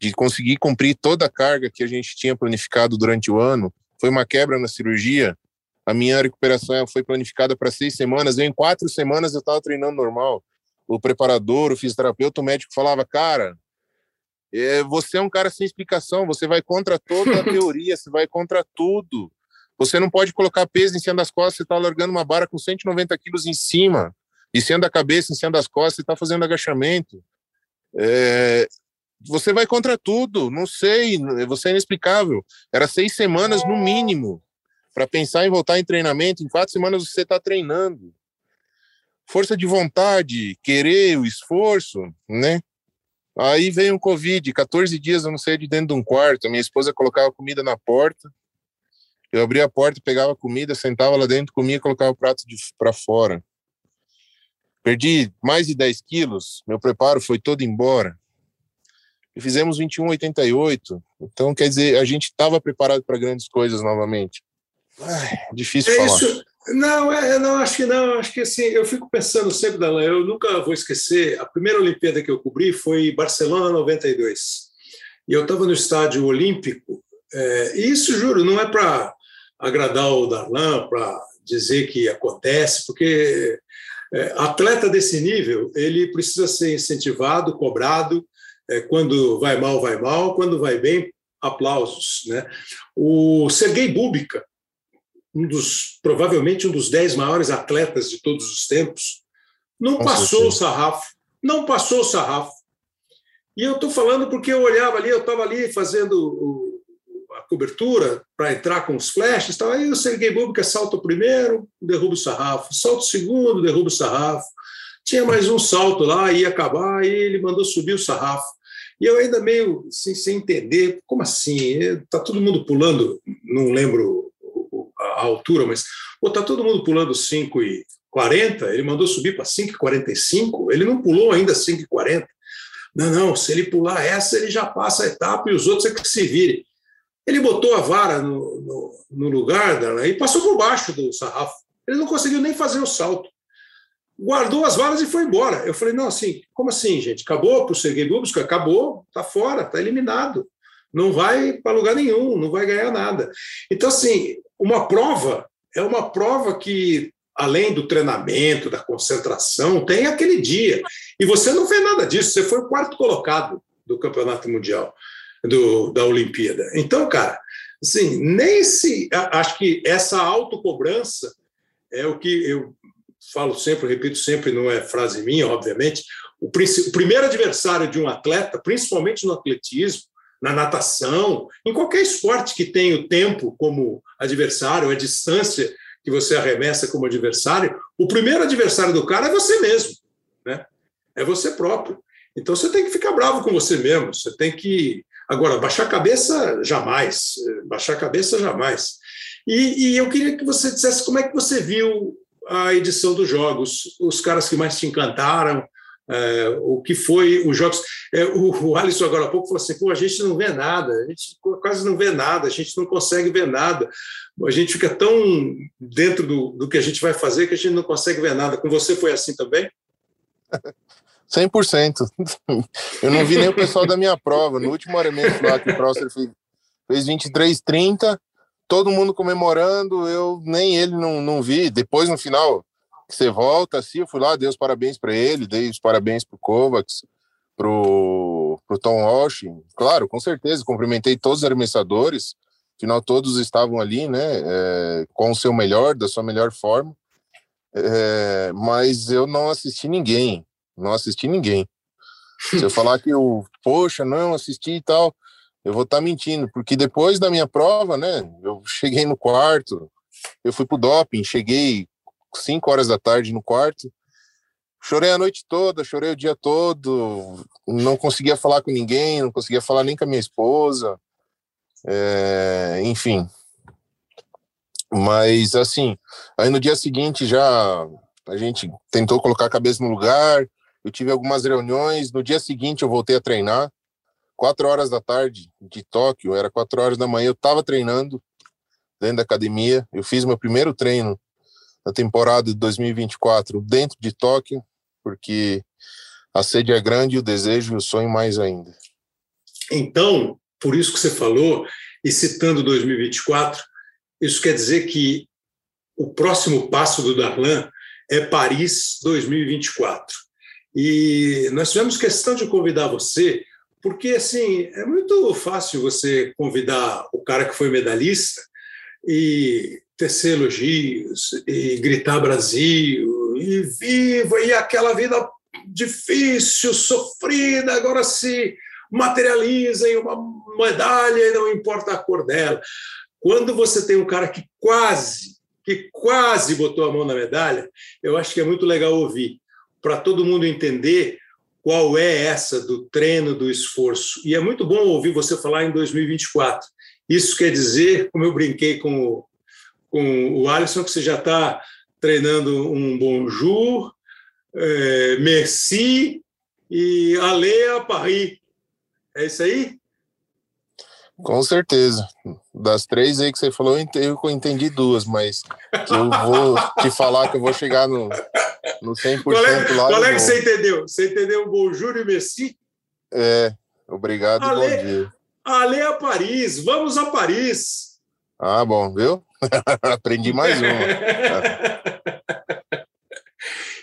de conseguir cumprir toda a carga que a gente tinha planificado durante o ano. Foi uma quebra na cirurgia. A minha recuperação foi planificada para seis semanas. em quatro semanas eu estava treinando normal. O preparador, o fisioterapeuta, o médico falava, cara, é, você é um cara sem explicação, você vai contra toda a teoria, você vai contra tudo. Você não pode colocar peso em cima das costas, você está largando uma barra com 190 quilos em cima, em cima da cabeça, em cima das costas, você está fazendo agachamento. É, você vai contra tudo, não sei, você é inexplicável. Era seis semanas no mínimo para pensar em voltar em treinamento, em quatro semanas você está treinando. Força de vontade, querer, o esforço, né? Aí veio um Covid, 14 dias eu não saía de dentro de um quarto. Minha esposa colocava comida na porta. Eu abria a porta, pegava comida, sentava lá dentro, comia e colocava o prato para fora. Perdi mais de 10 quilos, meu preparo foi todo embora. E fizemos 21,88. Então, quer dizer, a gente estava preparado para grandes coisas novamente. Ai, difícil é falar. Isso, não, é, não, acho que não. Acho que assim, eu fico pensando sempre, Dalan, eu nunca vou esquecer. A primeira Olimpíada que eu cobri foi Barcelona 92. E eu estava no estádio olímpico. É, e isso, juro, não é para agradar o Darlan, para dizer que acontece, porque é, atleta desse nível, ele precisa ser incentivado, cobrado. É, quando vai mal, vai mal. Quando vai bem, aplausos. Né? O Sergei Bubika, um dos provavelmente um dos dez maiores atletas de todos os tempos, não passou o sarrafo, não passou o sarrafo. E eu estou falando porque eu olhava ali, eu estava ali fazendo a cobertura para entrar com os flashes, tal. aí o Sergei Bubka salta o primeiro, derruba o sarrafo, salta o segundo, derruba o sarrafo. Tinha mais um salto lá, ia acabar, e ele mandou subir o sarrafo. E eu ainda meio assim, sem entender, como assim? Está todo mundo pulando, não lembro a altura, mas está todo mundo pulando 5 e 40, ele mandou subir para 5,45, ele não pulou ainda 5,40. Não, não, se ele pular essa, ele já passa a etapa e os outros é que se virem. Ele botou a vara no, no, no lugar e passou por baixo do sarrafo. Ele não conseguiu nem fazer o salto. Guardou as varas e foi embora. Eu falei, não, assim, como assim, gente? Acabou para o Sergei Bubsky? Acabou, está fora, está eliminado. Não vai para lugar nenhum, não vai ganhar nada. Então, assim, uma prova é uma prova que, além do treinamento, da concentração, tem aquele dia. E você não fez nada disso, você foi o quarto colocado do Campeonato Mundial, do, da Olimpíada. Então, cara, assim, nem se. Acho que essa autocobrança é o que eu falo sempre, repito sempre, não é frase minha, obviamente. O, o primeiro adversário de um atleta, principalmente no atletismo, na natação, em qualquer esporte que tenha o tempo como adversário, a distância que você arremessa como adversário, o primeiro adversário do cara é você mesmo, né? É você próprio. Então você tem que ficar bravo com você mesmo, você tem que. Agora, baixar a cabeça, jamais. Baixar a cabeça, jamais. E, e eu queria que você dissesse como é que você viu a edição dos jogos, os caras que mais te encantaram, é, o que foi os jogos. É, o, o Alisson agora há pouco falou assim: Pô, a gente não vê nada, a gente quase não vê nada, a gente não consegue ver nada. A gente fica tão dentro do, do que a gente vai fazer que a gente não consegue ver nada. Com você foi assim também? 100%. Eu não vi nem o pessoal da minha prova. No último arremesso lá que o Prosser fez, fez 23,30, todo mundo comemorando, eu nem ele não, não vi. Depois, no final, você volta, assim, eu fui lá, dei os parabéns para ele, dei os parabéns para o Kovacs, para o Tom Walsh. Claro, com certeza, cumprimentei todos os arremessadores, afinal todos estavam ali, né, é, com o seu melhor, da sua melhor forma. É, mas eu não assisti ninguém, não assisti ninguém. Se eu falar que eu, poxa, não assisti e tal, eu vou estar tá mentindo, porque depois da minha prova, né, eu cheguei no quarto, eu fui pro doping, cheguei 5 horas da tarde no quarto. Chorei a noite toda, chorei o dia todo, não conseguia falar com ninguém, não conseguia falar nem com a minha esposa, é, enfim. Mas, assim, aí no dia seguinte já a gente tentou colocar a cabeça no lugar, eu tive algumas reuniões, no dia seguinte eu voltei a treinar, quatro horas da tarde de Tóquio, era quatro horas da manhã, eu estava treinando dentro da academia, eu fiz meu primeiro treino na temporada de 2024 dentro de Tóquio, porque a sede é grande, o desejo e o sonho mais ainda. Então, por isso que você falou, e citando 2024, isso quer dizer que o próximo passo do Darlan é Paris 2024. E nós tivemos questão de convidar você, porque assim é muito fácil você convidar o cara que foi medalhista e tecer elogios e gritar Brasil e viva e aquela vida difícil, sofrida, agora se materializa em uma medalha e não importa a cor dela. Quando você tem um cara que quase, que quase botou a mão na medalha, eu acho que é muito legal ouvir, para todo mundo entender qual é essa do treino, do esforço. E é muito bom ouvir você falar em 2024. Isso quer dizer, como eu brinquei com o com o Alisson, que você já está treinando um bonjour, é, merci e aller à Paris. É isso aí? Com certeza. Das três aí que você falou, eu entendi duas, mas que eu vou te falar que eu vou chegar no, no 100% qual é, lá. Qual é que você entendeu? Você entendeu o bonjour e merci? É, obrigado e bom dia. Ale a Paris, vamos a Paris. Ah, bom, viu? Aprendi mais uma.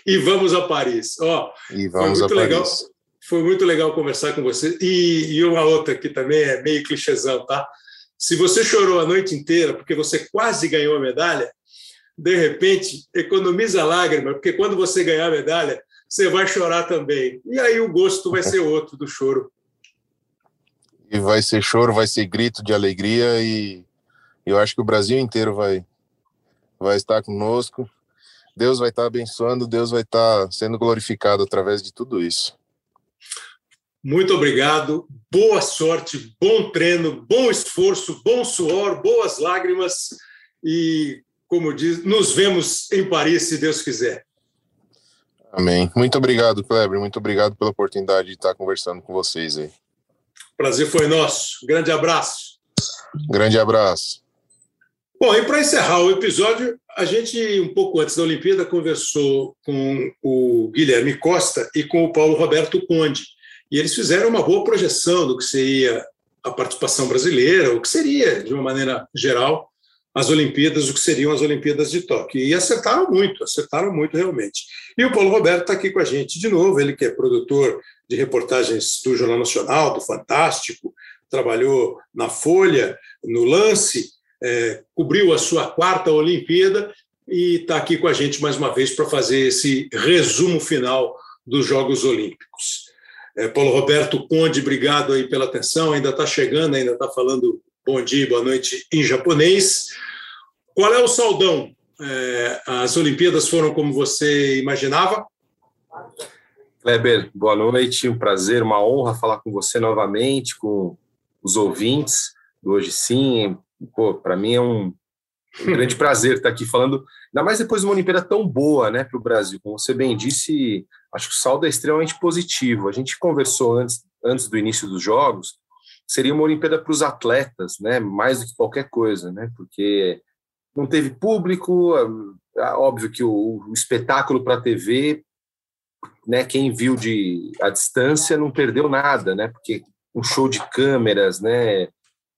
e vamos a Paris. Ó, e vamos foi muito legal. Foi muito legal conversar com você. E, e uma outra que também é meio clichêzão, tá? Se você chorou a noite inteira porque você quase ganhou a medalha, de repente, economiza lágrima, porque quando você ganhar a medalha, você vai chorar também. E aí o gosto vai ser outro do choro. E vai ser choro, vai ser grito de alegria e eu acho que o Brasil inteiro vai, vai estar conosco. Deus vai estar abençoando, Deus vai estar sendo glorificado através de tudo isso. Muito obrigado, boa sorte, bom treino, bom esforço, bom suor, boas lágrimas e, como diz, nos vemos em Paris, se Deus quiser. Amém. Muito obrigado, Kleber. Muito obrigado pela oportunidade de estar conversando com vocês aí. Prazer foi nosso. Grande abraço. Grande abraço. Bom, e para encerrar o episódio, a gente, um pouco antes da Olimpíada, conversou com o Guilherme Costa e com o Paulo Roberto Conde. E eles fizeram uma boa projeção do que seria a participação brasileira, o que seria, de uma maneira geral, as Olimpíadas, o que seriam as Olimpíadas de Tóquio. E acertaram muito, acertaram muito realmente. E o Paulo Roberto está aqui com a gente de novo, ele que é produtor de reportagens do Jornal Nacional, do Fantástico, trabalhou na Folha, no Lance, é, cobriu a sua quarta Olimpíada e está aqui com a gente mais uma vez para fazer esse resumo final dos Jogos Olímpicos. É, Paulo Roberto Conde, obrigado aí pela atenção. Ainda está chegando, ainda está falando bom dia, boa noite em japonês. Qual é o saudão? É, as Olimpíadas foram como você imaginava? Kleber, boa noite, um prazer, uma honra falar com você novamente, com os ouvintes do Hoje Sim. Para mim é um, grande prazer estar aqui falando, ainda mais depois de uma Olimpíada tão boa né, para o Brasil. Como você bem disse, acho que o saldo é extremamente positivo. A gente conversou antes, antes do início dos Jogos, seria uma Olimpíada para os atletas, né, mais do que qualquer coisa, né, porque não teve público, óbvio que o, o espetáculo para a TV, né, quem viu de a distância não perdeu nada, né, porque um show de câmeras, né,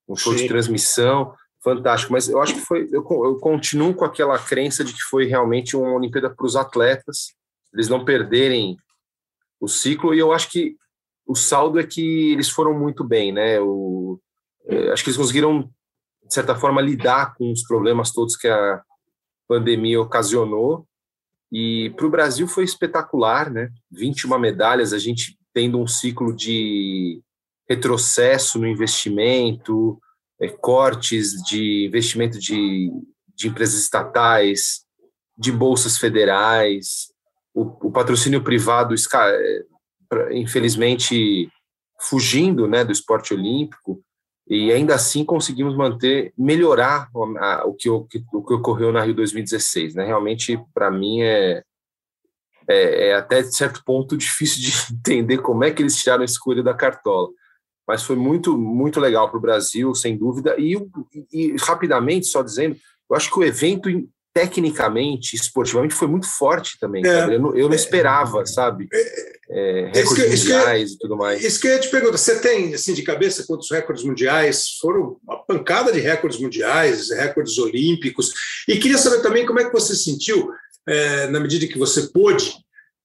um show Sim. de transmissão, fantástico. Mas eu acho que foi, eu, eu continuo com aquela crença de que foi realmente uma Olimpíada para os atletas, eles não perderem o ciclo, e eu acho que o saldo é que eles foram muito bem, né? O, é, acho que eles conseguiram, de certa forma, lidar com os problemas todos que a pandemia ocasionou. E para o Brasil foi espetacular, né? 21 medalhas, a gente tendo um ciclo de retrocesso no investimento, é, cortes de investimento de, de empresas estatais, de bolsas federais, o, o patrocínio privado, é, infelizmente, fugindo né, do esporte olímpico, e ainda assim conseguimos manter, melhorar a, o, que, o, que, o que ocorreu na Rio 2016. Né? Realmente, para mim, é, é, é, até certo ponto difícil de entender como é que eles tiraram esse coelho da cartola mas foi muito, muito legal para o Brasil, sem dúvida. E, e, rapidamente, só dizendo, eu acho que o evento, tecnicamente, esportivamente, foi muito forte também. É, eu, não, eu, não, esperava, sabe? É, é recordes que, mundiais e tudo mais. Isso que eu ia te perguntar, você tem, assim, de cabeça, quantos recordes mundiais? Foram uma pancada de recordes mundiais, recordes olímpicos. E queria saber também como é que você sentiu, é, na medida que você pôde,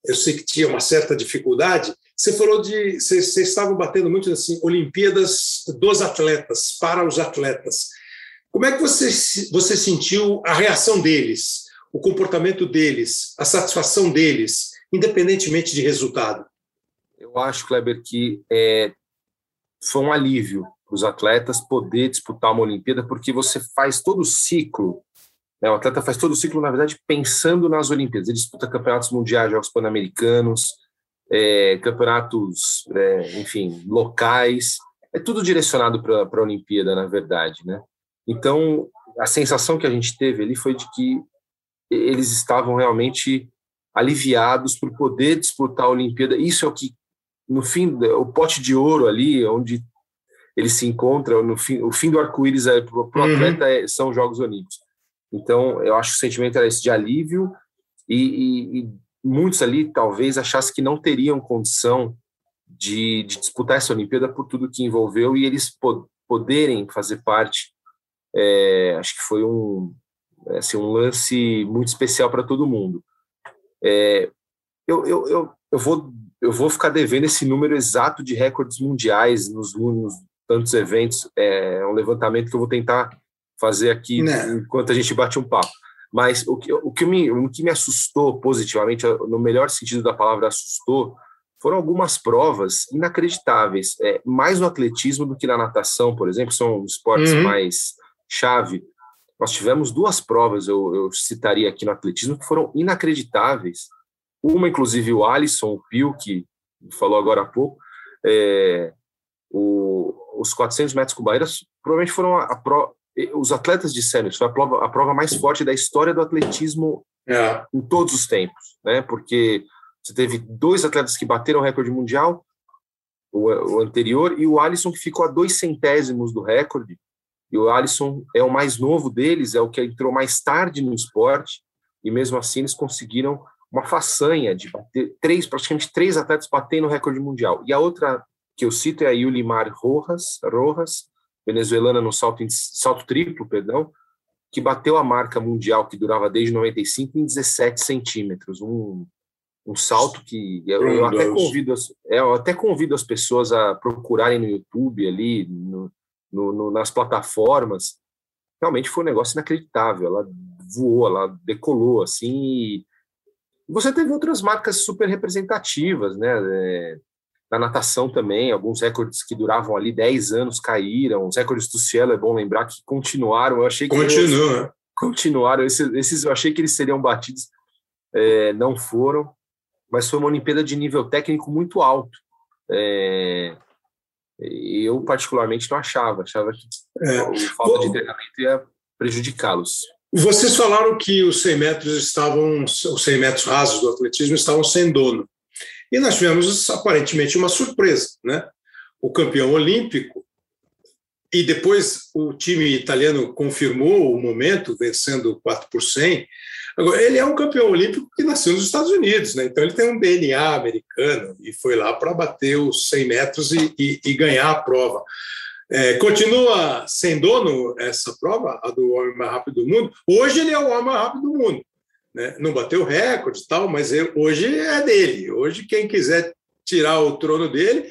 eu sei que tinha uma certa dificuldade, você falou de. Vocês, estavam batendo muito assim, Olimpíadas dos atletas, para os atletas. Como é que você, você sentiu a reação deles, o comportamento deles, a satisfação deles, independentemente de resultado? Eu acho, Kleber, que é, foi um alívio para os atletas poder disputar uma Olimpíada, porque você faz todo o ciclo. Né, o atleta faz todo o ciclo, na verdade, pensando nas Olimpíadas. Ele disputa campeonatos mundiais, Jogos Pan-Americanos, é, campeonatos, é, enfim, locais. É tudo direcionado para a Olimpíada, na verdade, né? Então, a sensação que a gente teve ali foi de que eles estavam realmente aliviados por poder disputar a Olimpíada. Isso é o que, no fim, o pote de ouro ali, onde eles se encontram, no fim, o fim do arco-íris é, para o uhum. atleta é, são os Jogos Olímpicos. Então, eu acho que o sentimento era esse de alívio e, e, e muitos ali talvez achassem que não teriam condição de, de, disputar essa Olimpíada por tudo que envolveu e eles po poderem fazer parte. É, acho que foi um, assim, um lance muito especial para todo mundo. É, eu, eu, eu, eu, vou, eu vou ficar devendo esse número exato de recordes mundiais nos, nos tantos eventos. É um levantamento que eu vou tentar fazer aqui né. enquanto a gente bate um papo. Mas o que, o, que me, o que me assustou positivamente, no melhor sentido da palavra assustou, foram algumas provas inacreditáveis, é, mais no atletismo do que na natação, por exemplo, são esportes uhum. mais chave. Nós tivemos duas provas, eu, eu, citaria aqui no atletismo, que foram inacreditáveis. Uma, inclusive, o Alisson, o Pio, que falou agora há pouco, é, o, os 400 metros com barreiras provavelmente foram a, a, pro, os atletas disseram isso foi a prova, a prova mais forte da história do atletismo é. em todos os tempos, né? Porque você teve dois atletas que bateram o recorde mundial, o, o, anterior, e o Alisson que ficou a dois centésimos do recorde. E o Alisson é o mais novo deles, é o que entrou mais tarde no esporte, e mesmo assim eles conseguiram uma façanha de bater três, praticamente três atletas batendo o recorde mundial. E a outra que eu cito é a Yulimar Rojas, Rojas venezuelana no salto, salto triplo, perdão, que bateu a marca mundial que durava desde 95 em 17 centímetros, um, um salto que eu, eu até convido as, é, eu até convido as pessoas a procurarem no YouTube ali, no, no, no, nas plataformas. Realmente foi um negócio inacreditável. Ela voou, ela decolou assim. E você teve outras marcas super representativas, né? É, na natação também, alguns recordes que duravam ali 10 anos caíram, os recordes do Cielo, é bom lembrar que continuaram, eu achei que... Continua. Eles, continuaram, esses, esses, eu achei que eles seriam batidos, é, não foram, mas foi uma Olimpíada de nível técnico muito alto. É, eu, particularmente, não achava, achava que é. a falta de treinamento ia prejudicá-los. Vocês falaram que os 100 metros estavam, os 100 metros rasos do atletismo estavam sem dono. E nós tivemos aparentemente uma surpresa, né? O campeão olímpico e depois o time italiano confirmou o momento, vencendo 4 por 100. Agora, ele é um campeão olímpico que nasceu nos Estados Unidos, né? então ele tem um DNA americano e foi lá para bater os 100 metros e, e, e ganhar a prova. É, continua sem dono essa prova, a do homem mais rápido do mundo. Hoje ele é o homem mais rápido do mundo. Né? Não bateu recorde tal, mas hoje é dele. Hoje, quem quiser tirar o trono dele,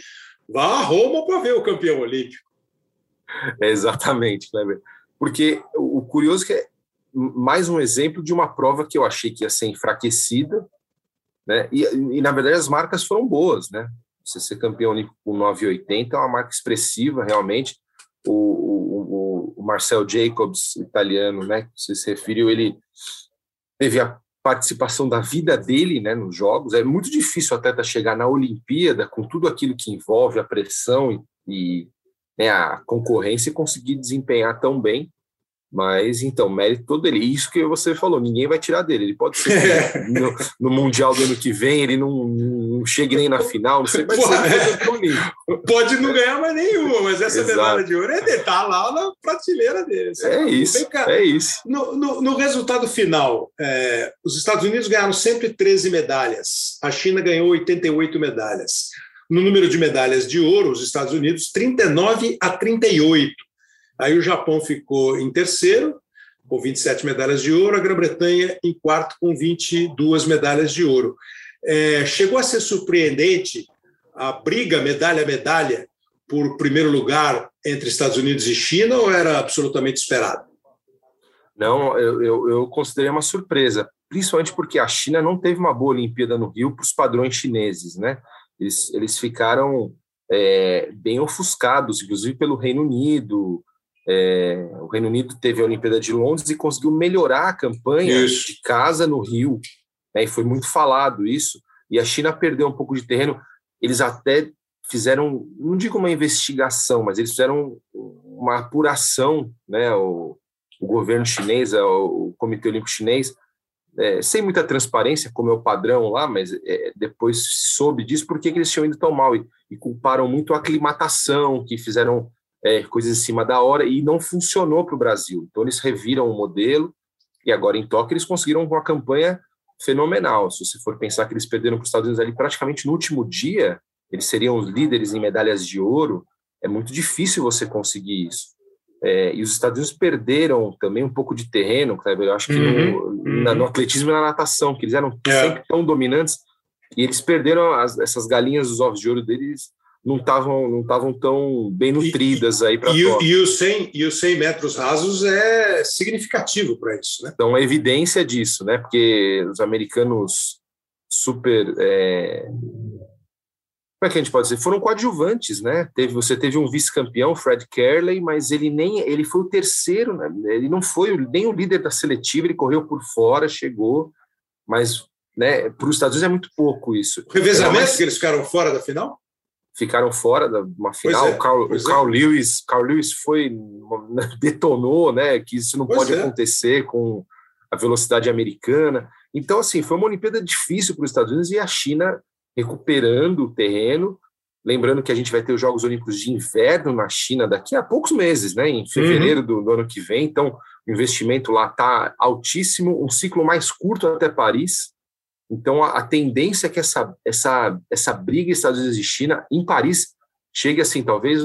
vá a Roma para ver o campeão olímpico. É exatamente, Kleber. Porque o curioso é que é mais um exemplo de uma prova que eu achei que ia ser enfraquecida, né? E, e na verdade as marcas foram boas, né? Você ser campeão olímpico com 9,80 é uma marca expressiva, realmente. O, o, o, Marcel Jacobs, italiano, né, que você se referiu, ele teve a participação da vida dele né, nos Jogos. É muito difícil atleta chegar na Olimpíada com tudo aquilo que envolve a pressão e, e né, a concorrência e conseguir desempenhar tão bem. Mas então, mérito todo dele. Isso que você falou, ninguém vai tirar dele. Ele pode ser no, no, Mundial do ano que vem, ele não, não chegue nem na final, não sei, mas é. Pode não ganhar mais nenhuma, mas essa Exato. medalha de ouro é dele, tá lá na prateleira dele. É isso. Cá, é isso. No, no, no resultado final, é, os Estados Unidos ganharam sempre 13 medalhas, a China ganhou 88 medalhas. No número de medalhas de ouro, os Estados Unidos, 39 a 38. Aí o Japão ficou em terceiro, com 27 medalhas de ouro, a Grã-Bretanha em quarto, com 22 medalhas de ouro. É, chegou a ser surpreendente a briga medalha medalha por primeiro lugar entre Estados Unidos e China ou era absolutamente esperado? Não, eu, eu, eu considerei uma surpresa, principalmente porque a China não teve uma boa Olimpíada no Rio para os padrões chineses, né? Eles, eles ficaram é, bem ofuscados, inclusive pelo Reino Unido, é, o Reino Unido teve a Olimpíada de Londres e conseguiu melhorar a campanha isso. de casa no Rio. Né, e foi muito falado isso. E a China perdeu um pouco de terreno. Eles até fizeram, não digo uma investigação, mas eles fizeram uma apuração, né? O, o governo chinês, o Comitê Olímpico Chinês, é, sem muita transparência, como é o padrão lá, mas é, depois soube disso, por que eles tinham ido tão mal e, e culparam muito a aclimatação, que fizeram é, coisas em cima da hora e não funcionou para o Brasil. Então eles reviram o modelo e agora em Tóquio eles conseguiram uma campanha fenomenal. Se você for pensar que eles perderam para os Estados Unidos ali praticamente no último dia, eles seriam os líderes em medalhas de ouro. É muito difícil você conseguir isso. É, e os Estados Unidos perderam também um pouco de terreno, Kleber. Eu acho que uhum, no, uhum. Na, no, atletismo e na natação, que eles eram é. sempre tão dominantes, e eles perderam as, essas galinhas dos ovos de ouro deles não estavam não estavam tão bem nutridas e, aí para e, e, os 100 e os 100 metros rasos é significativo para isso, né? Então, a evidência disso, né? Porque os americanos super é... como é que a gente pode dizer? Foram coadjuvantes, né? Teve, você teve um vice-campeão, Fred Kerley, mas ele nem ele foi o terceiro, né? Ele não foi nem o líder da seletiva, ele correu por fora, chegou, mas né, para os Estados Unidos é muito pouco isso. O revezamento que eles ficaram fora da final? Ficaram fora de uma final. É, o Carl, o Carl é. Lewis, Carl Lewis foi detonou, né, que isso não pois pode é. acontecer com a velocidade americana. Então, assim, foi uma Olimpíada difícil para os Estados Unidos e a China recuperando o terreno. Lembrando que a gente vai ter os Jogos Olímpicos de Inverno na China daqui a poucos meses, né, em fevereiro uhum. do, do ano que vem. Então, o investimento lá está altíssimo, um ciclo mais curto até Paris. Então, a, a, tendência é que essa, essa, essa briga Estados Unidos e China, em Paris, chegue assim, talvez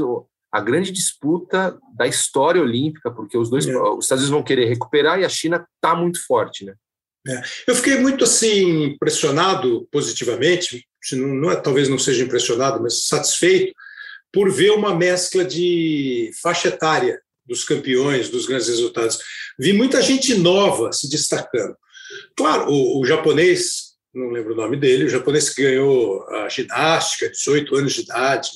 a grande disputa da história olímpica, porque os dois, é. os Estados Unidos vão querer recuperar e a China está muito forte, né? É. Eu fiquei muito assim impressionado positivamente, não, não é, talvez não seja impressionado, mas satisfeito por ver uma mescla de faixa etária dos campeões, dos grandes resultados. Vi muita gente nova se destacando. Claro, o, o japonês não lembro o nome dele, o japonês que ganhou a ginástica, 18 anos de idade,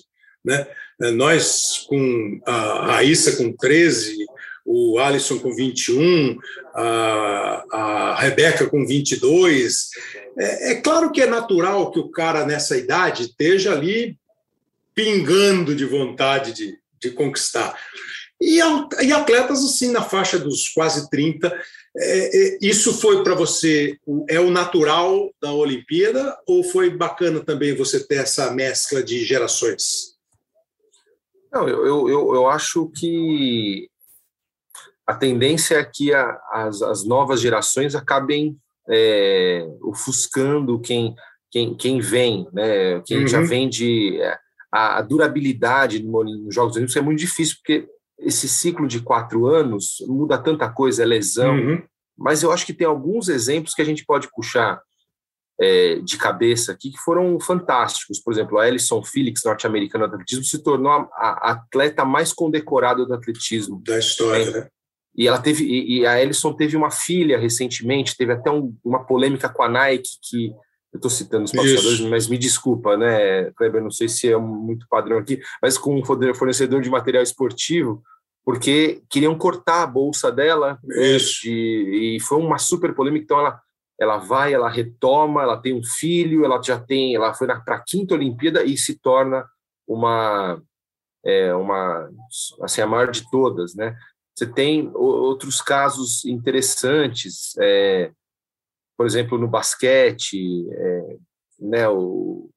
né? Nós com a Raíssa com 13, o Alisson com 21, a, a Rebeca com 22. É, é claro que é natural que o cara nessa idade esteja ali pingando de vontade de, de conquistar. E, e atletas assim na faixa dos quase 30, é, é, isso foi para você é o natural da Olimpíada ou foi bacana também você ter essa mescla de gerações? Não, eu, eu, eu acho que a tendência é que a, as, as novas gerações acabem é, ofuscando quem, quem, quem vem, né? quem uhum. já vem de. É, a, a durabilidade nos Jogos Olímpicos é muito difícil, porque esse ciclo de quatro anos muda tanta coisa, é lesão, uhum. mas eu acho que tem alguns exemplos que a gente pode puxar é, de cabeça aqui que foram fantásticos. Por exemplo, a Alison Felix, norte-americana do atletismo, se tornou a, a, atleta mais condecorada do atletismo. Da história, é, né? E ela teve, e, e a Alison teve uma filha recentemente, teve até um, uma polêmica com a Nike que eu estou citando os patrocinadores, mas me desculpa, né, Kleber, não sei se é muito padrão aqui, mas com um fornecedor de material esportivo, porque queriam cortar a bolsa dela, né, de, e foi uma super polêmica, então ela, ela vai, ela retoma, ela tem um filho, ela já tem, ela foi para a quinta Olimpíada e se torna uma, é, uma, assim, a maior de todas, né, você tem outros casos interessantes, é, por exemplo, no basquete, é, né, o,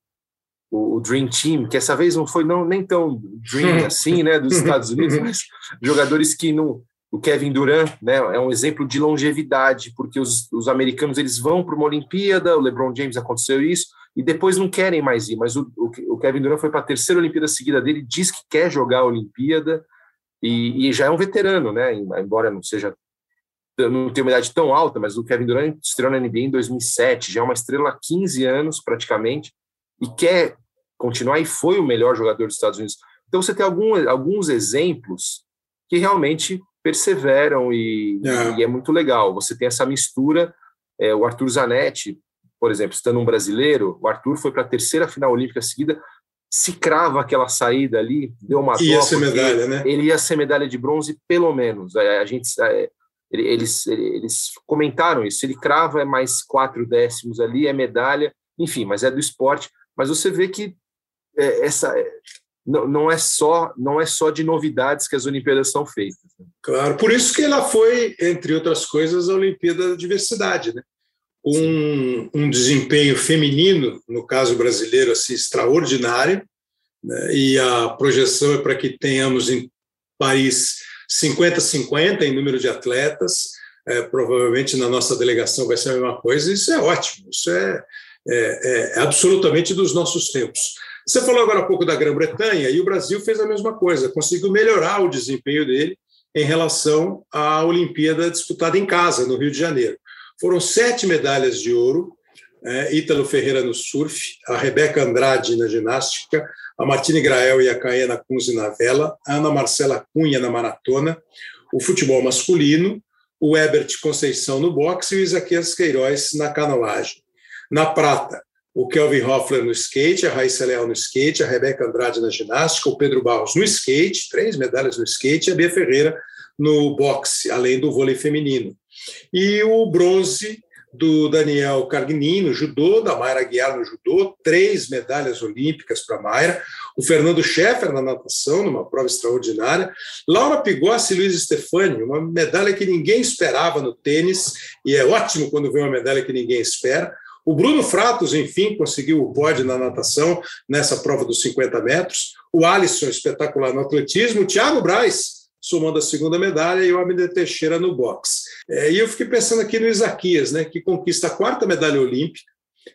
o, Dream Team, que essa vez não foi não, nem tão Dream assim, né, dos Estados Unidos, mas jogadores que não. O Kevin Durant né, é um exemplo de longevidade, porque os, os americanos eles vão para uma Olimpíada, o LeBron James aconteceu isso, e depois não querem mais ir. Mas o, o, o Kevin Durant foi para a terceira Olimpíada seguida dele, diz que quer jogar a Olimpíada, e, e, já é um veterano, né? Embora não seja não tenha uma idade tão alta, mas o Kevin Durant estreou na NBA em 2007, já é uma estrela há 15 anos praticamente e quer continuar e foi o melhor jogador dos Estados Unidos. Então você tem algum, alguns exemplos que realmente perseveram e é. e é, muito legal. Você tem essa mistura, é, o Arthur Zanetti, por exemplo, estando um brasileiro, o Arthur foi para a terceira final olímpica seguida, se crava aquela saída ali, deu uma ia ser medalha, né? Ele ia ser medalha de bronze, pelo menos. A, gente, eles, eles comentaram isso. Ele crava é mais quatro décimos ali, é medalha, enfim, mas é do esporte. Mas você vê que é, essa é, não, não é só não é só de novidades que as Olimpíadas são feitas. Né? Claro, por isso que ela foi, entre outras coisas, a Olimpíada da Diversidade, né? um, um desempenho feminino, no caso brasileiro, assim, extraordinário, né? e a projeção é para que tenhamos em Paris 50-50 em número de atletas, é, provavelmente na nossa delegação vai ser a mesma coisa, isso é ótimo, isso é, é, é absolutamente dos nossos tempos. Você falou agora há pouco da Grã-Bretanha, e o Brasil fez a mesma coisa, conseguiu melhorar o desempenho dele em relação à Olimpíada disputada em casa, no Rio de Janeiro. Foram sete medalhas de ouro, é, Ítalo Ferreira no surf, a Rebeca Andrade na ginástica, a Martine Grael e a Caena Kunze na vela, a Ana Marcela Cunha na maratona, o futebol masculino, o Ebert Conceição no boxe e o Isaquias Queiroz na canoagem. Na prata, o Kelvin Hoffler no skate, a Raíssa Leal no skate, a Rebeca Andrade na ginástica, o Pedro Barros no skate, três medalhas no skate, e a Bia Ferreira no boxe, além do vôlei feminino. E o bronze do Daniel Cargnin no judô, da Mayra Guiar no judô, três medalhas olímpicas para Mayra, o Fernando Scheffer na natação, numa prova extraordinária, Laura Pigossi e Luiz Stefani, uma medalha que ninguém esperava no tênis, e é ótimo quando vem uma medalha que ninguém espera. O Bruno Fratos, enfim, conseguiu o pódio na natação nessa prova dos 50 metros. O Alisson, espetacular no atletismo. O Thiago Braz, somando a segunda medalha, e o Abner Teixeira no boxe. É, e eu fiquei pensando aqui no Isaquias, né, que conquista a quarta medalha olímpica,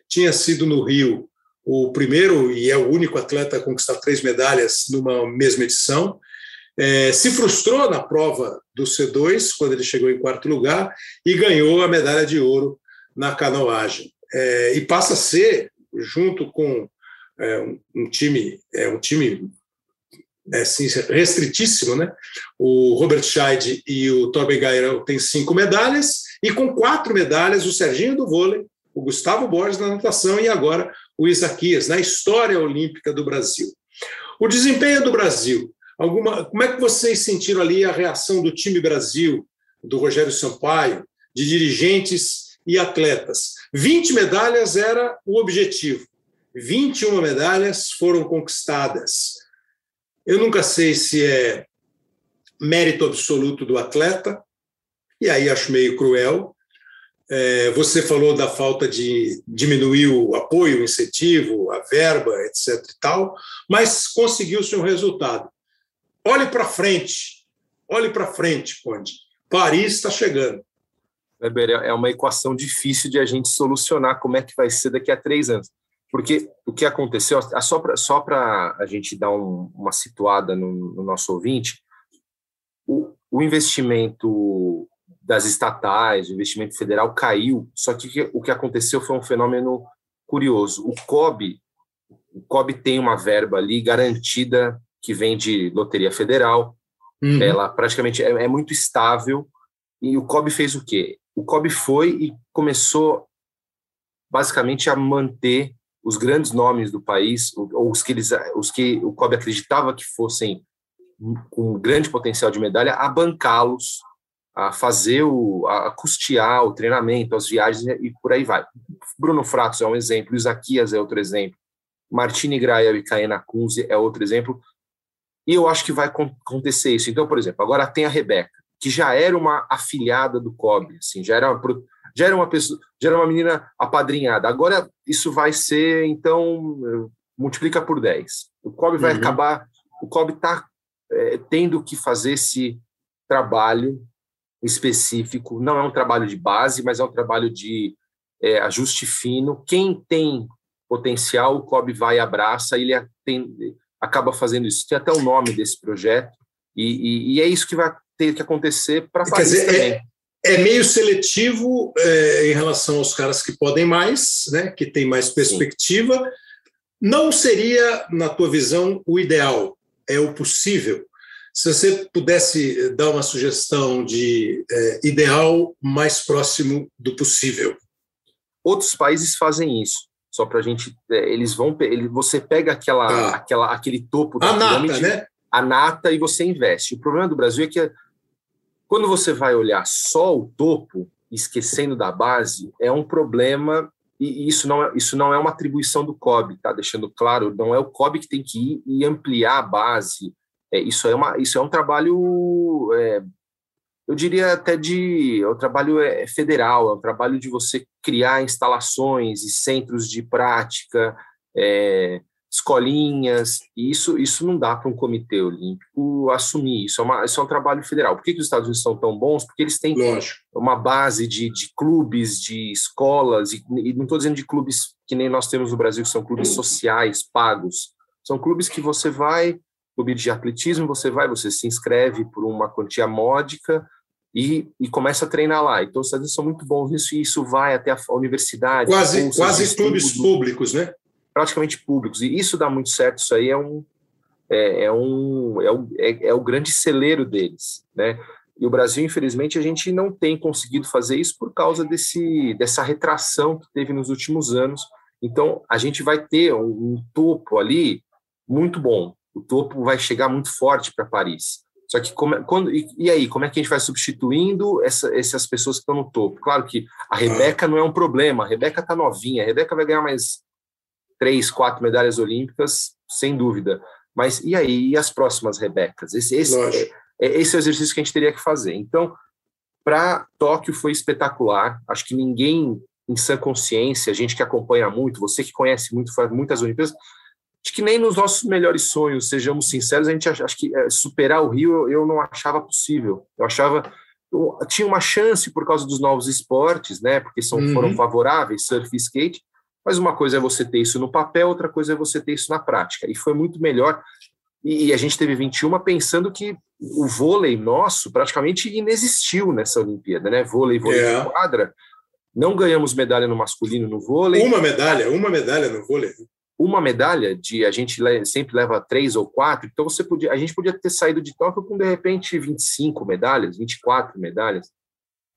tinha sido no Rio o primeiro e é o único atleta a conquistar três medalhas numa mesma edição. É, se frustrou na prova do C2, quando ele chegou em quarto lugar, e ganhou a medalha de ouro na canoagem. É, e passa a ser, junto com é, um, um, time, é, um time assim, restritíssimo, né? O Robert Scheid e o Torben Gairão têm cinco medalhas, e com quatro medalhas, o Serginho do vôlei o Gustavo Borges na natação e agora o Isaquias na história olímpica do Brasil. O desempenho do Brasil, alguma, como é que vocês sentiram ali a reação do time Brasil, do Rogério Sampaio, de dirigentes e atletas? 20 medalhas era o objetivo. 21 medalhas foram conquistadas. Eu nunca sei se é mérito absoluto do atleta, e aí acho meio cruel. É, você falou da falta de diminuir o apoio, o incentivo, a verba, etc. e tal, mas conseguiu-se um resultado. Olhe para frente, olhe para frente, Conde. Paris está chegando. Weber, é uma equação difícil de a gente solucionar como é que vai ser daqui a três anos. Porque o que aconteceu, só para só a gente dar um, uma situada no, no, nosso ouvinte, o, o, investimento das estatais, o investimento federal caiu, só que o que aconteceu foi um fenômeno curioso. O COB, o COB tem uma verba ali garantida que vem de loteria federal, uhum. ela praticamente é, é muito estável, e o COB fez o quê? O COB foi e começou basicamente a manter os grandes nomes do país, ou os que, eles, os que o COB acreditava que fossem com grande potencial de medalha, a bancá-los, a fazer o, a custear o treinamento, as viagens e por aí vai. Bruno Fratos é um exemplo, Isaquias é outro exemplo, Martini Grael e Caena Kunze é outro exemplo, e eu acho que vai acontecer isso. Então, por exemplo, agora tem a Rebeca, que já era uma afiliada do COB, assim, já era já era uma pessoa, já era uma menina apadrinhada. Agora isso vai ser, então, multiplica por 10. O COB vai uhum. acabar, o COB está é, tendo que fazer esse trabalho específico. Não é um trabalho de base, mas é um trabalho de é, ajuste fino. Quem tem potencial, o COB vai e abraça, ele tem, acaba fazendo isso. Tem até o nome desse projeto, e, e, e é isso que vai ter que acontecer para fazer também. É é meio seletivo é, em relação aos caras que podem mais, né, que tem mais perspectiva. Sim. Não seria, na tua visão, o ideal, é o possível. Se você pudesse dar uma sugestão de é, ideal mais próximo do possível. Outros países fazem isso. Só para a gente, é, eles vão, ele, você pega aquela, ah. aquela, aquele topo da a pirâmide, nata, né? a nata e você investe. O problema do Brasil é que quando você vai olhar só o topo, esquecendo da base, é um problema e isso não é, isso não é uma atribuição do COB, tá? Deixando claro, não é o COB que tem que ir e ampliar a base. É, isso, é uma, isso é um trabalho, é, eu diria até de. É um trabalho é, federal, é um trabalho de você criar instalações e centros de prática, é, escolinhas, isso, isso não dá para um comitê olímpico assumir, isso é, uma, isso é um trabalho federal. Por que, que os Estados Unidos são tão bons? Porque eles têm Lógico. uma base de, de clubes, de escolas, e, e não estou dizendo de clubes que nem nós temos no Brasil, que são clubes sociais, pagos, são clubes que você vai, clube de atletismo, você vai, você se inscreve por uma quantia módica, e, e, começa a treinar lá. Então, os Estados Unidos são muito bons nisso e isso vai até a universidade. Quase, quase clubes públicos, né? Praticamente públicos. E isso dá muito certo, isso aí é um é, é um é o, é, é o grande celeiro deles, né? E o Brasil, infelizmente, a gente não tem conseguido fazer isso por causa desse dessa retração que teve nos últimos anos. Então, a gente vai ter um, um topo ali muito bom. O topo vai chegar muito forte para Paris. Só que como, quando e, e, aí, como é que a gente vai substituindo essa, essas pessoas que estão no topo? Claro que a Rebeca não é um problema, a Rebeca está novinha, a Rebeca vai ganhar mais três, quatro medalhas olímpicas, sem dúvida. Mas e aí, e as próximas Rebecas? Esse, esse, é, é, esse é o exercício que a gente teria que fazer. Então, para Tóquio foi espetacular. Acho que ninguém em sã consciência, a gente que acompanha muito, você que conhece muito, faz muitas Olimpíadas, acho que nem nos nossos melhores sonhos, sejamos sinceros, a gente acha, acho que é, superar o Rio eu, eu não achava possível. Eu achava eu, tinha uma chance por causa dos novos esportes, né? Porque são, uhum. foram favoráveis, surf e skate, mas uma coisa é você ter isso no papel, outra coisa é você ter isso na prática. E foi muito melhor. E a gente teve 21 pensando que o vôlei nosso praticamente inexistiu nessa Olimpíada, né? Vôlei, vôlei é. de quadra. Não ganhamos medalha no masculino no vôlei. Uma medalha, uma medalha no vôlei. Uma medalha de a gente sempre leva três ou quatro, então você podia, a gente podia ter saído de Tóquio com de repente 25 medalhas, 24 medalhas.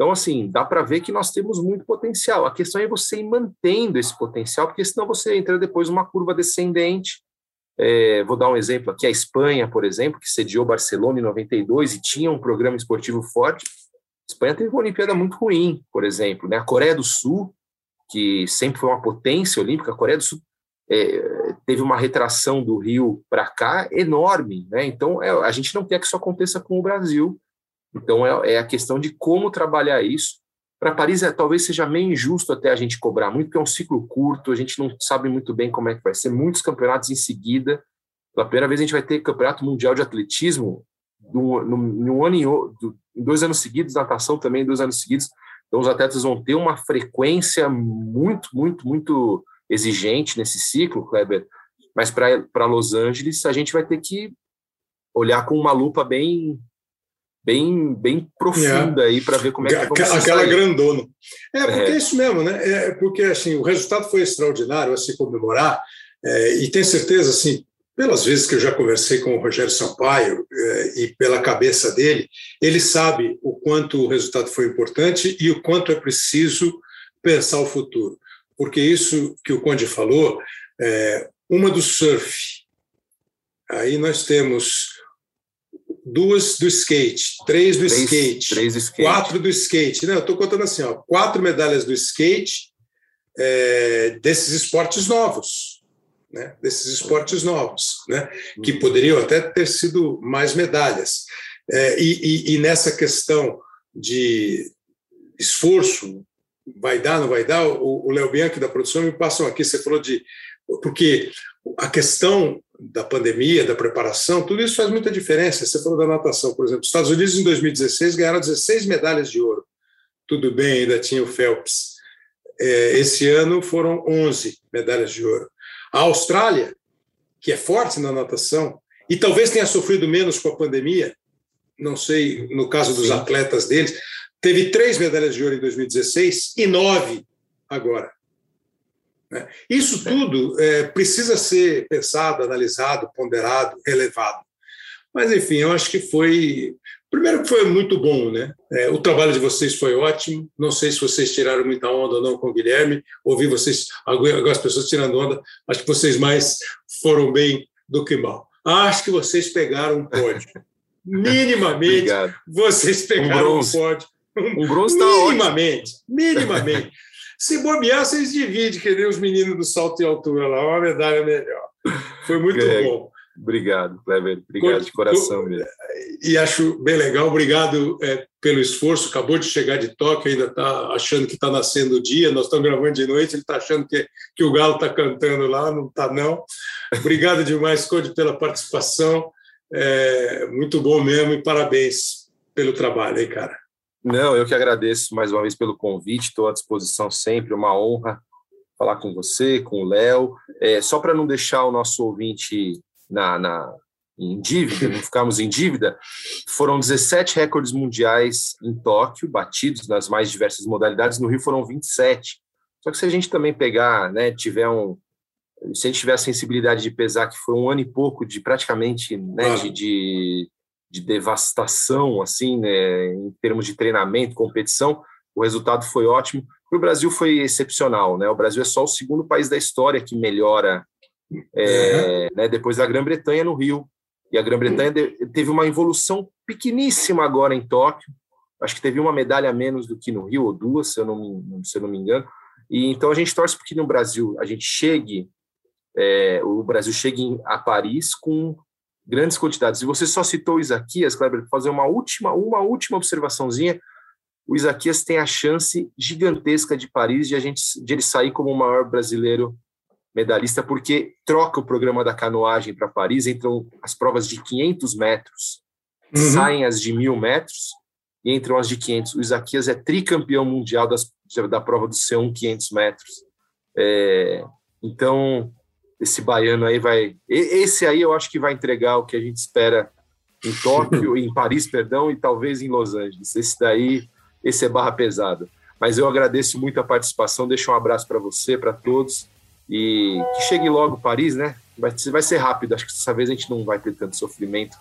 Então, assim, dá para ver que nós temos muito potencial. A questão é você ir mantendo esse potencial, porque senão você entra depois numa curva descendente. É, vou dar um exemplo aqui: a Espanha, por exemplo, que sediou Barcelona em 92 e tinha um programa esportivo forte. A Espanha teve uma Olimpíada muito ruim, por exemplo. Né? A Coreia do Sul, que sempre foi uma potência olímpica, a Coreia do Sul é, teve uma retração do Rio para cá enorme. Né? Então, é, a gente não quer que isso aconteça com o Brasil. Então, é, é a questão de como trabalhar isso. Para Paris, é, talvez seja meio injusto até a gente cobrar muito, porque é um ciclo curto, a gente não sabe muito bem como é que vai ser. Muitos campeonatos em seguida. Pela primeira vez, a gente vai ter campeonato mundial de atletismo no, no, no ano em, em dois anos seguidos, natação também, dois anos seguidos. Então, os atletas vão ter uma frequência muito, muito, muito exigente nesse ciclo, Kleber. Mas para Los Angeles, a gente vai ter que olhar com uma lupa bem bem bem profunda é. aí para ver como é que aquela sair. grandona é porque é. é. isso mesmo né é porque assim o resultado foi extraordinário a se comemorar é, e tenho certeza assim pelas vezes que eu já conversei com o Rogério Sampaio é, e pela cabeça dele ele sabe o quanto o resultado foi importante e o quanto é preciso pensar o futuro porque isso que o Conde falou é uma do surf aí nós temos duas do skate, três do três, skate, três skate, quatro do skate. Não, eu estou contando assim, ó, quatro medalhas do skate é, desses esportes novos, né? Desses esportes novos, né? Que uhum. poderiam até ter sido mais medalhas. É, e, e, e nessa questão de esforço, vai dar, não vai dar? O Léo Bianchi da produção me passam aqui, você falou de. Porque a questão da pandemia, da preparação, tudo isso faz muita diferença. Você falou da natação, por exemplo. Os Estados Unidos, em 2016, ganharam 16 medalhas de ouro. Tudo bem, ainda tinha o Phelps. É, esse ano foram 11 medalhas de ouro. A Austrália, que é forte na natação, e talvez tenha sofrido menos com a pandemia, não sei no caso dos atletas deles, teve três medalhas de ouro em 2016 e nove agora. Né? Isso tudo é, precisa ser pensado, analisado, ponderado, relevado. Mas, enfim, eu acho que foi. Primeiro, que foi muito bom, né? É, o trabalho de vocês foi ótimo. Não sei se vocês tiraram muita onda ou não com o Guilherme. Ouvi vocês, algumas pessoas tirando onda. Acho que vocês mais foram bem do que mal. Acho que vocês pegaram um pódio. Minimamente, vocês pegaram um, um pódio. Um bronze tá minimamente, minimamente. Se bobear, vocês dividem, que nem os meninos do salto e altura lá, uma medalha melhor. Foi muito Greg, bom. Obrigado, Kleber. Obrigado de coração mesmo. E acho bem legal. Obrigado é, pelo esforço. Acabou de chegar de Tóquio, ainda está achando que está nascendo o dia. Nós estamos gravando de noite, ele está achando que, que o Galo está cantando lá. Não está, não. Obrigado demais, Code, pela participação. É, muito bom mesmo e parabéns pelo trabalho, hein, cara. Não, eu que agradeço mais uma vez pelo convite, estou à disposição sempre, uma honra falar com você, com o Léo. É, só para não deixar o nosso ouvinte na, na, em dívida, não ficarmos em dívida, foram 17 recordes mundiais em Tóquio, batidos nas mais diversas modalidades, no Rio foram 27. Só que se a gente também pegar, né, tiver um. Se a gente tiver a sensibilidade de pesar que foi um ano e pouco de praticamente né, de, de de devastação, assim, né, em termos de treinamento, competição, o resultado foi ótimo. o Brasil foi excepcional, né? O Brasil é só o segundo país da história que melhora é, uhum. né, depois da Grã-Bretanha no Rio. E a Grã-Bretanha teve uma evolução pequeníssima agora em Tóquio. Acho que teve uma medalha a menos do que no Rio, ou duas, se eu não me, se eu não me engano. E então a gente torce porque no Brasil a gente chegue, é, o Brasil chegue a Paris com grandes quantidades. E você só citou o Isaquias, Kleber, fazer uma última, uma última observaçãozinha. O Isaquias tem a chance gigantesca de Paris de a gente de ele sair como o maior brasileiro medalhista, porque troca o programa da canoagem para Paris, entram as provas de 500 metros, uhum. saem as de mil metros e entram as de 500. O Isaquias é tricampeão mundial das, da prova do C1 500 metros. É, então, esse baiano aí vai. Esse aí eu acho que vai entregar o que a gente espera em Tóquio, em Paris, perdão, e talvez em Los Angeles. Esse daí, esse é barra pesada. Mas eu agradeço muito a participação, deixo um abraço para você, para todos, e que chegue logo Paris, né? Vai, vai ser rápido, acho que dessa vez a gente não vai ter tanto sofrimento.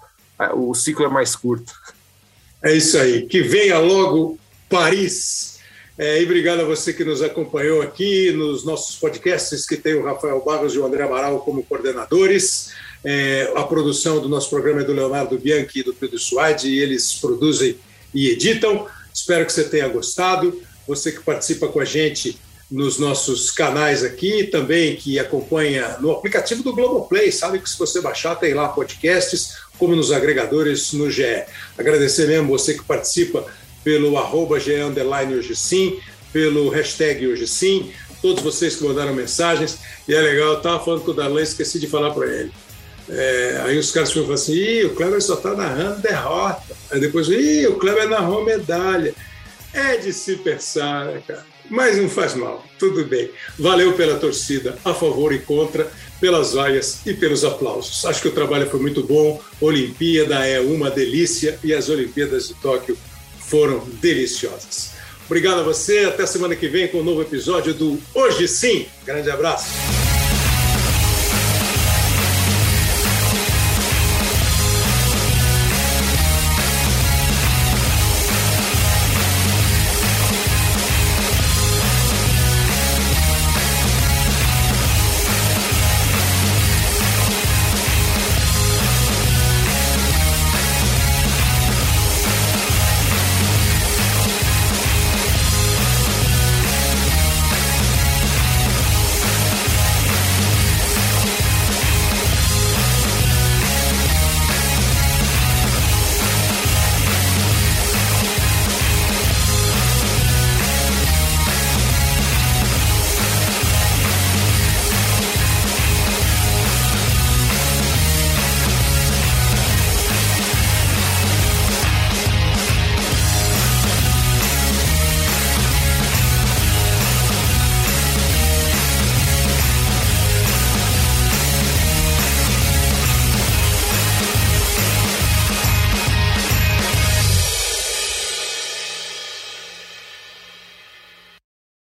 O ciclo é mais curto. É isso aí. Que venha logo Paris. É, e obrigado a você que nos acompanhou aqui nos nossos podcasts, que tem o Rafael Barros e o André Amaral como coordenadores. É, a produção do nosso programa é do Leonardo Bianchi e do Pedro Suade, e eles produzem e editam. Espero que você tenha gostado. Você que participa com a gente nos nossos canais aqui, também que acompanha no aplicativo do Globoplay, sabe que se você baixar tem lá podcasts, como nos agregadores no GE. Agradecer mesmo você que participa pelo arroba hoje sim, pelo hashtag hoje sim, todos vocês que mandaram mensagens, e é legal, eu estava falando com o Darlan, esqueci de falar para ele. É, aí os caras falam assim, Ih, o Kleber só está narrando derrota. Aí depois, Ih, o Kleber narrou medalha. É de se pensar, né, cara? Mas não faz mal, tudo bem. Valeu pela torcida, a favor e contra, pelas vaias e pelos aplausos. Acho que o trabalho foi muito bom. Olimpíada é uma delícia e as Olimpíadas de Tóquio foram deliciosas. Obrigado a você, até semana que vem com um novo episódio do Hoje Sim. Grande abraço.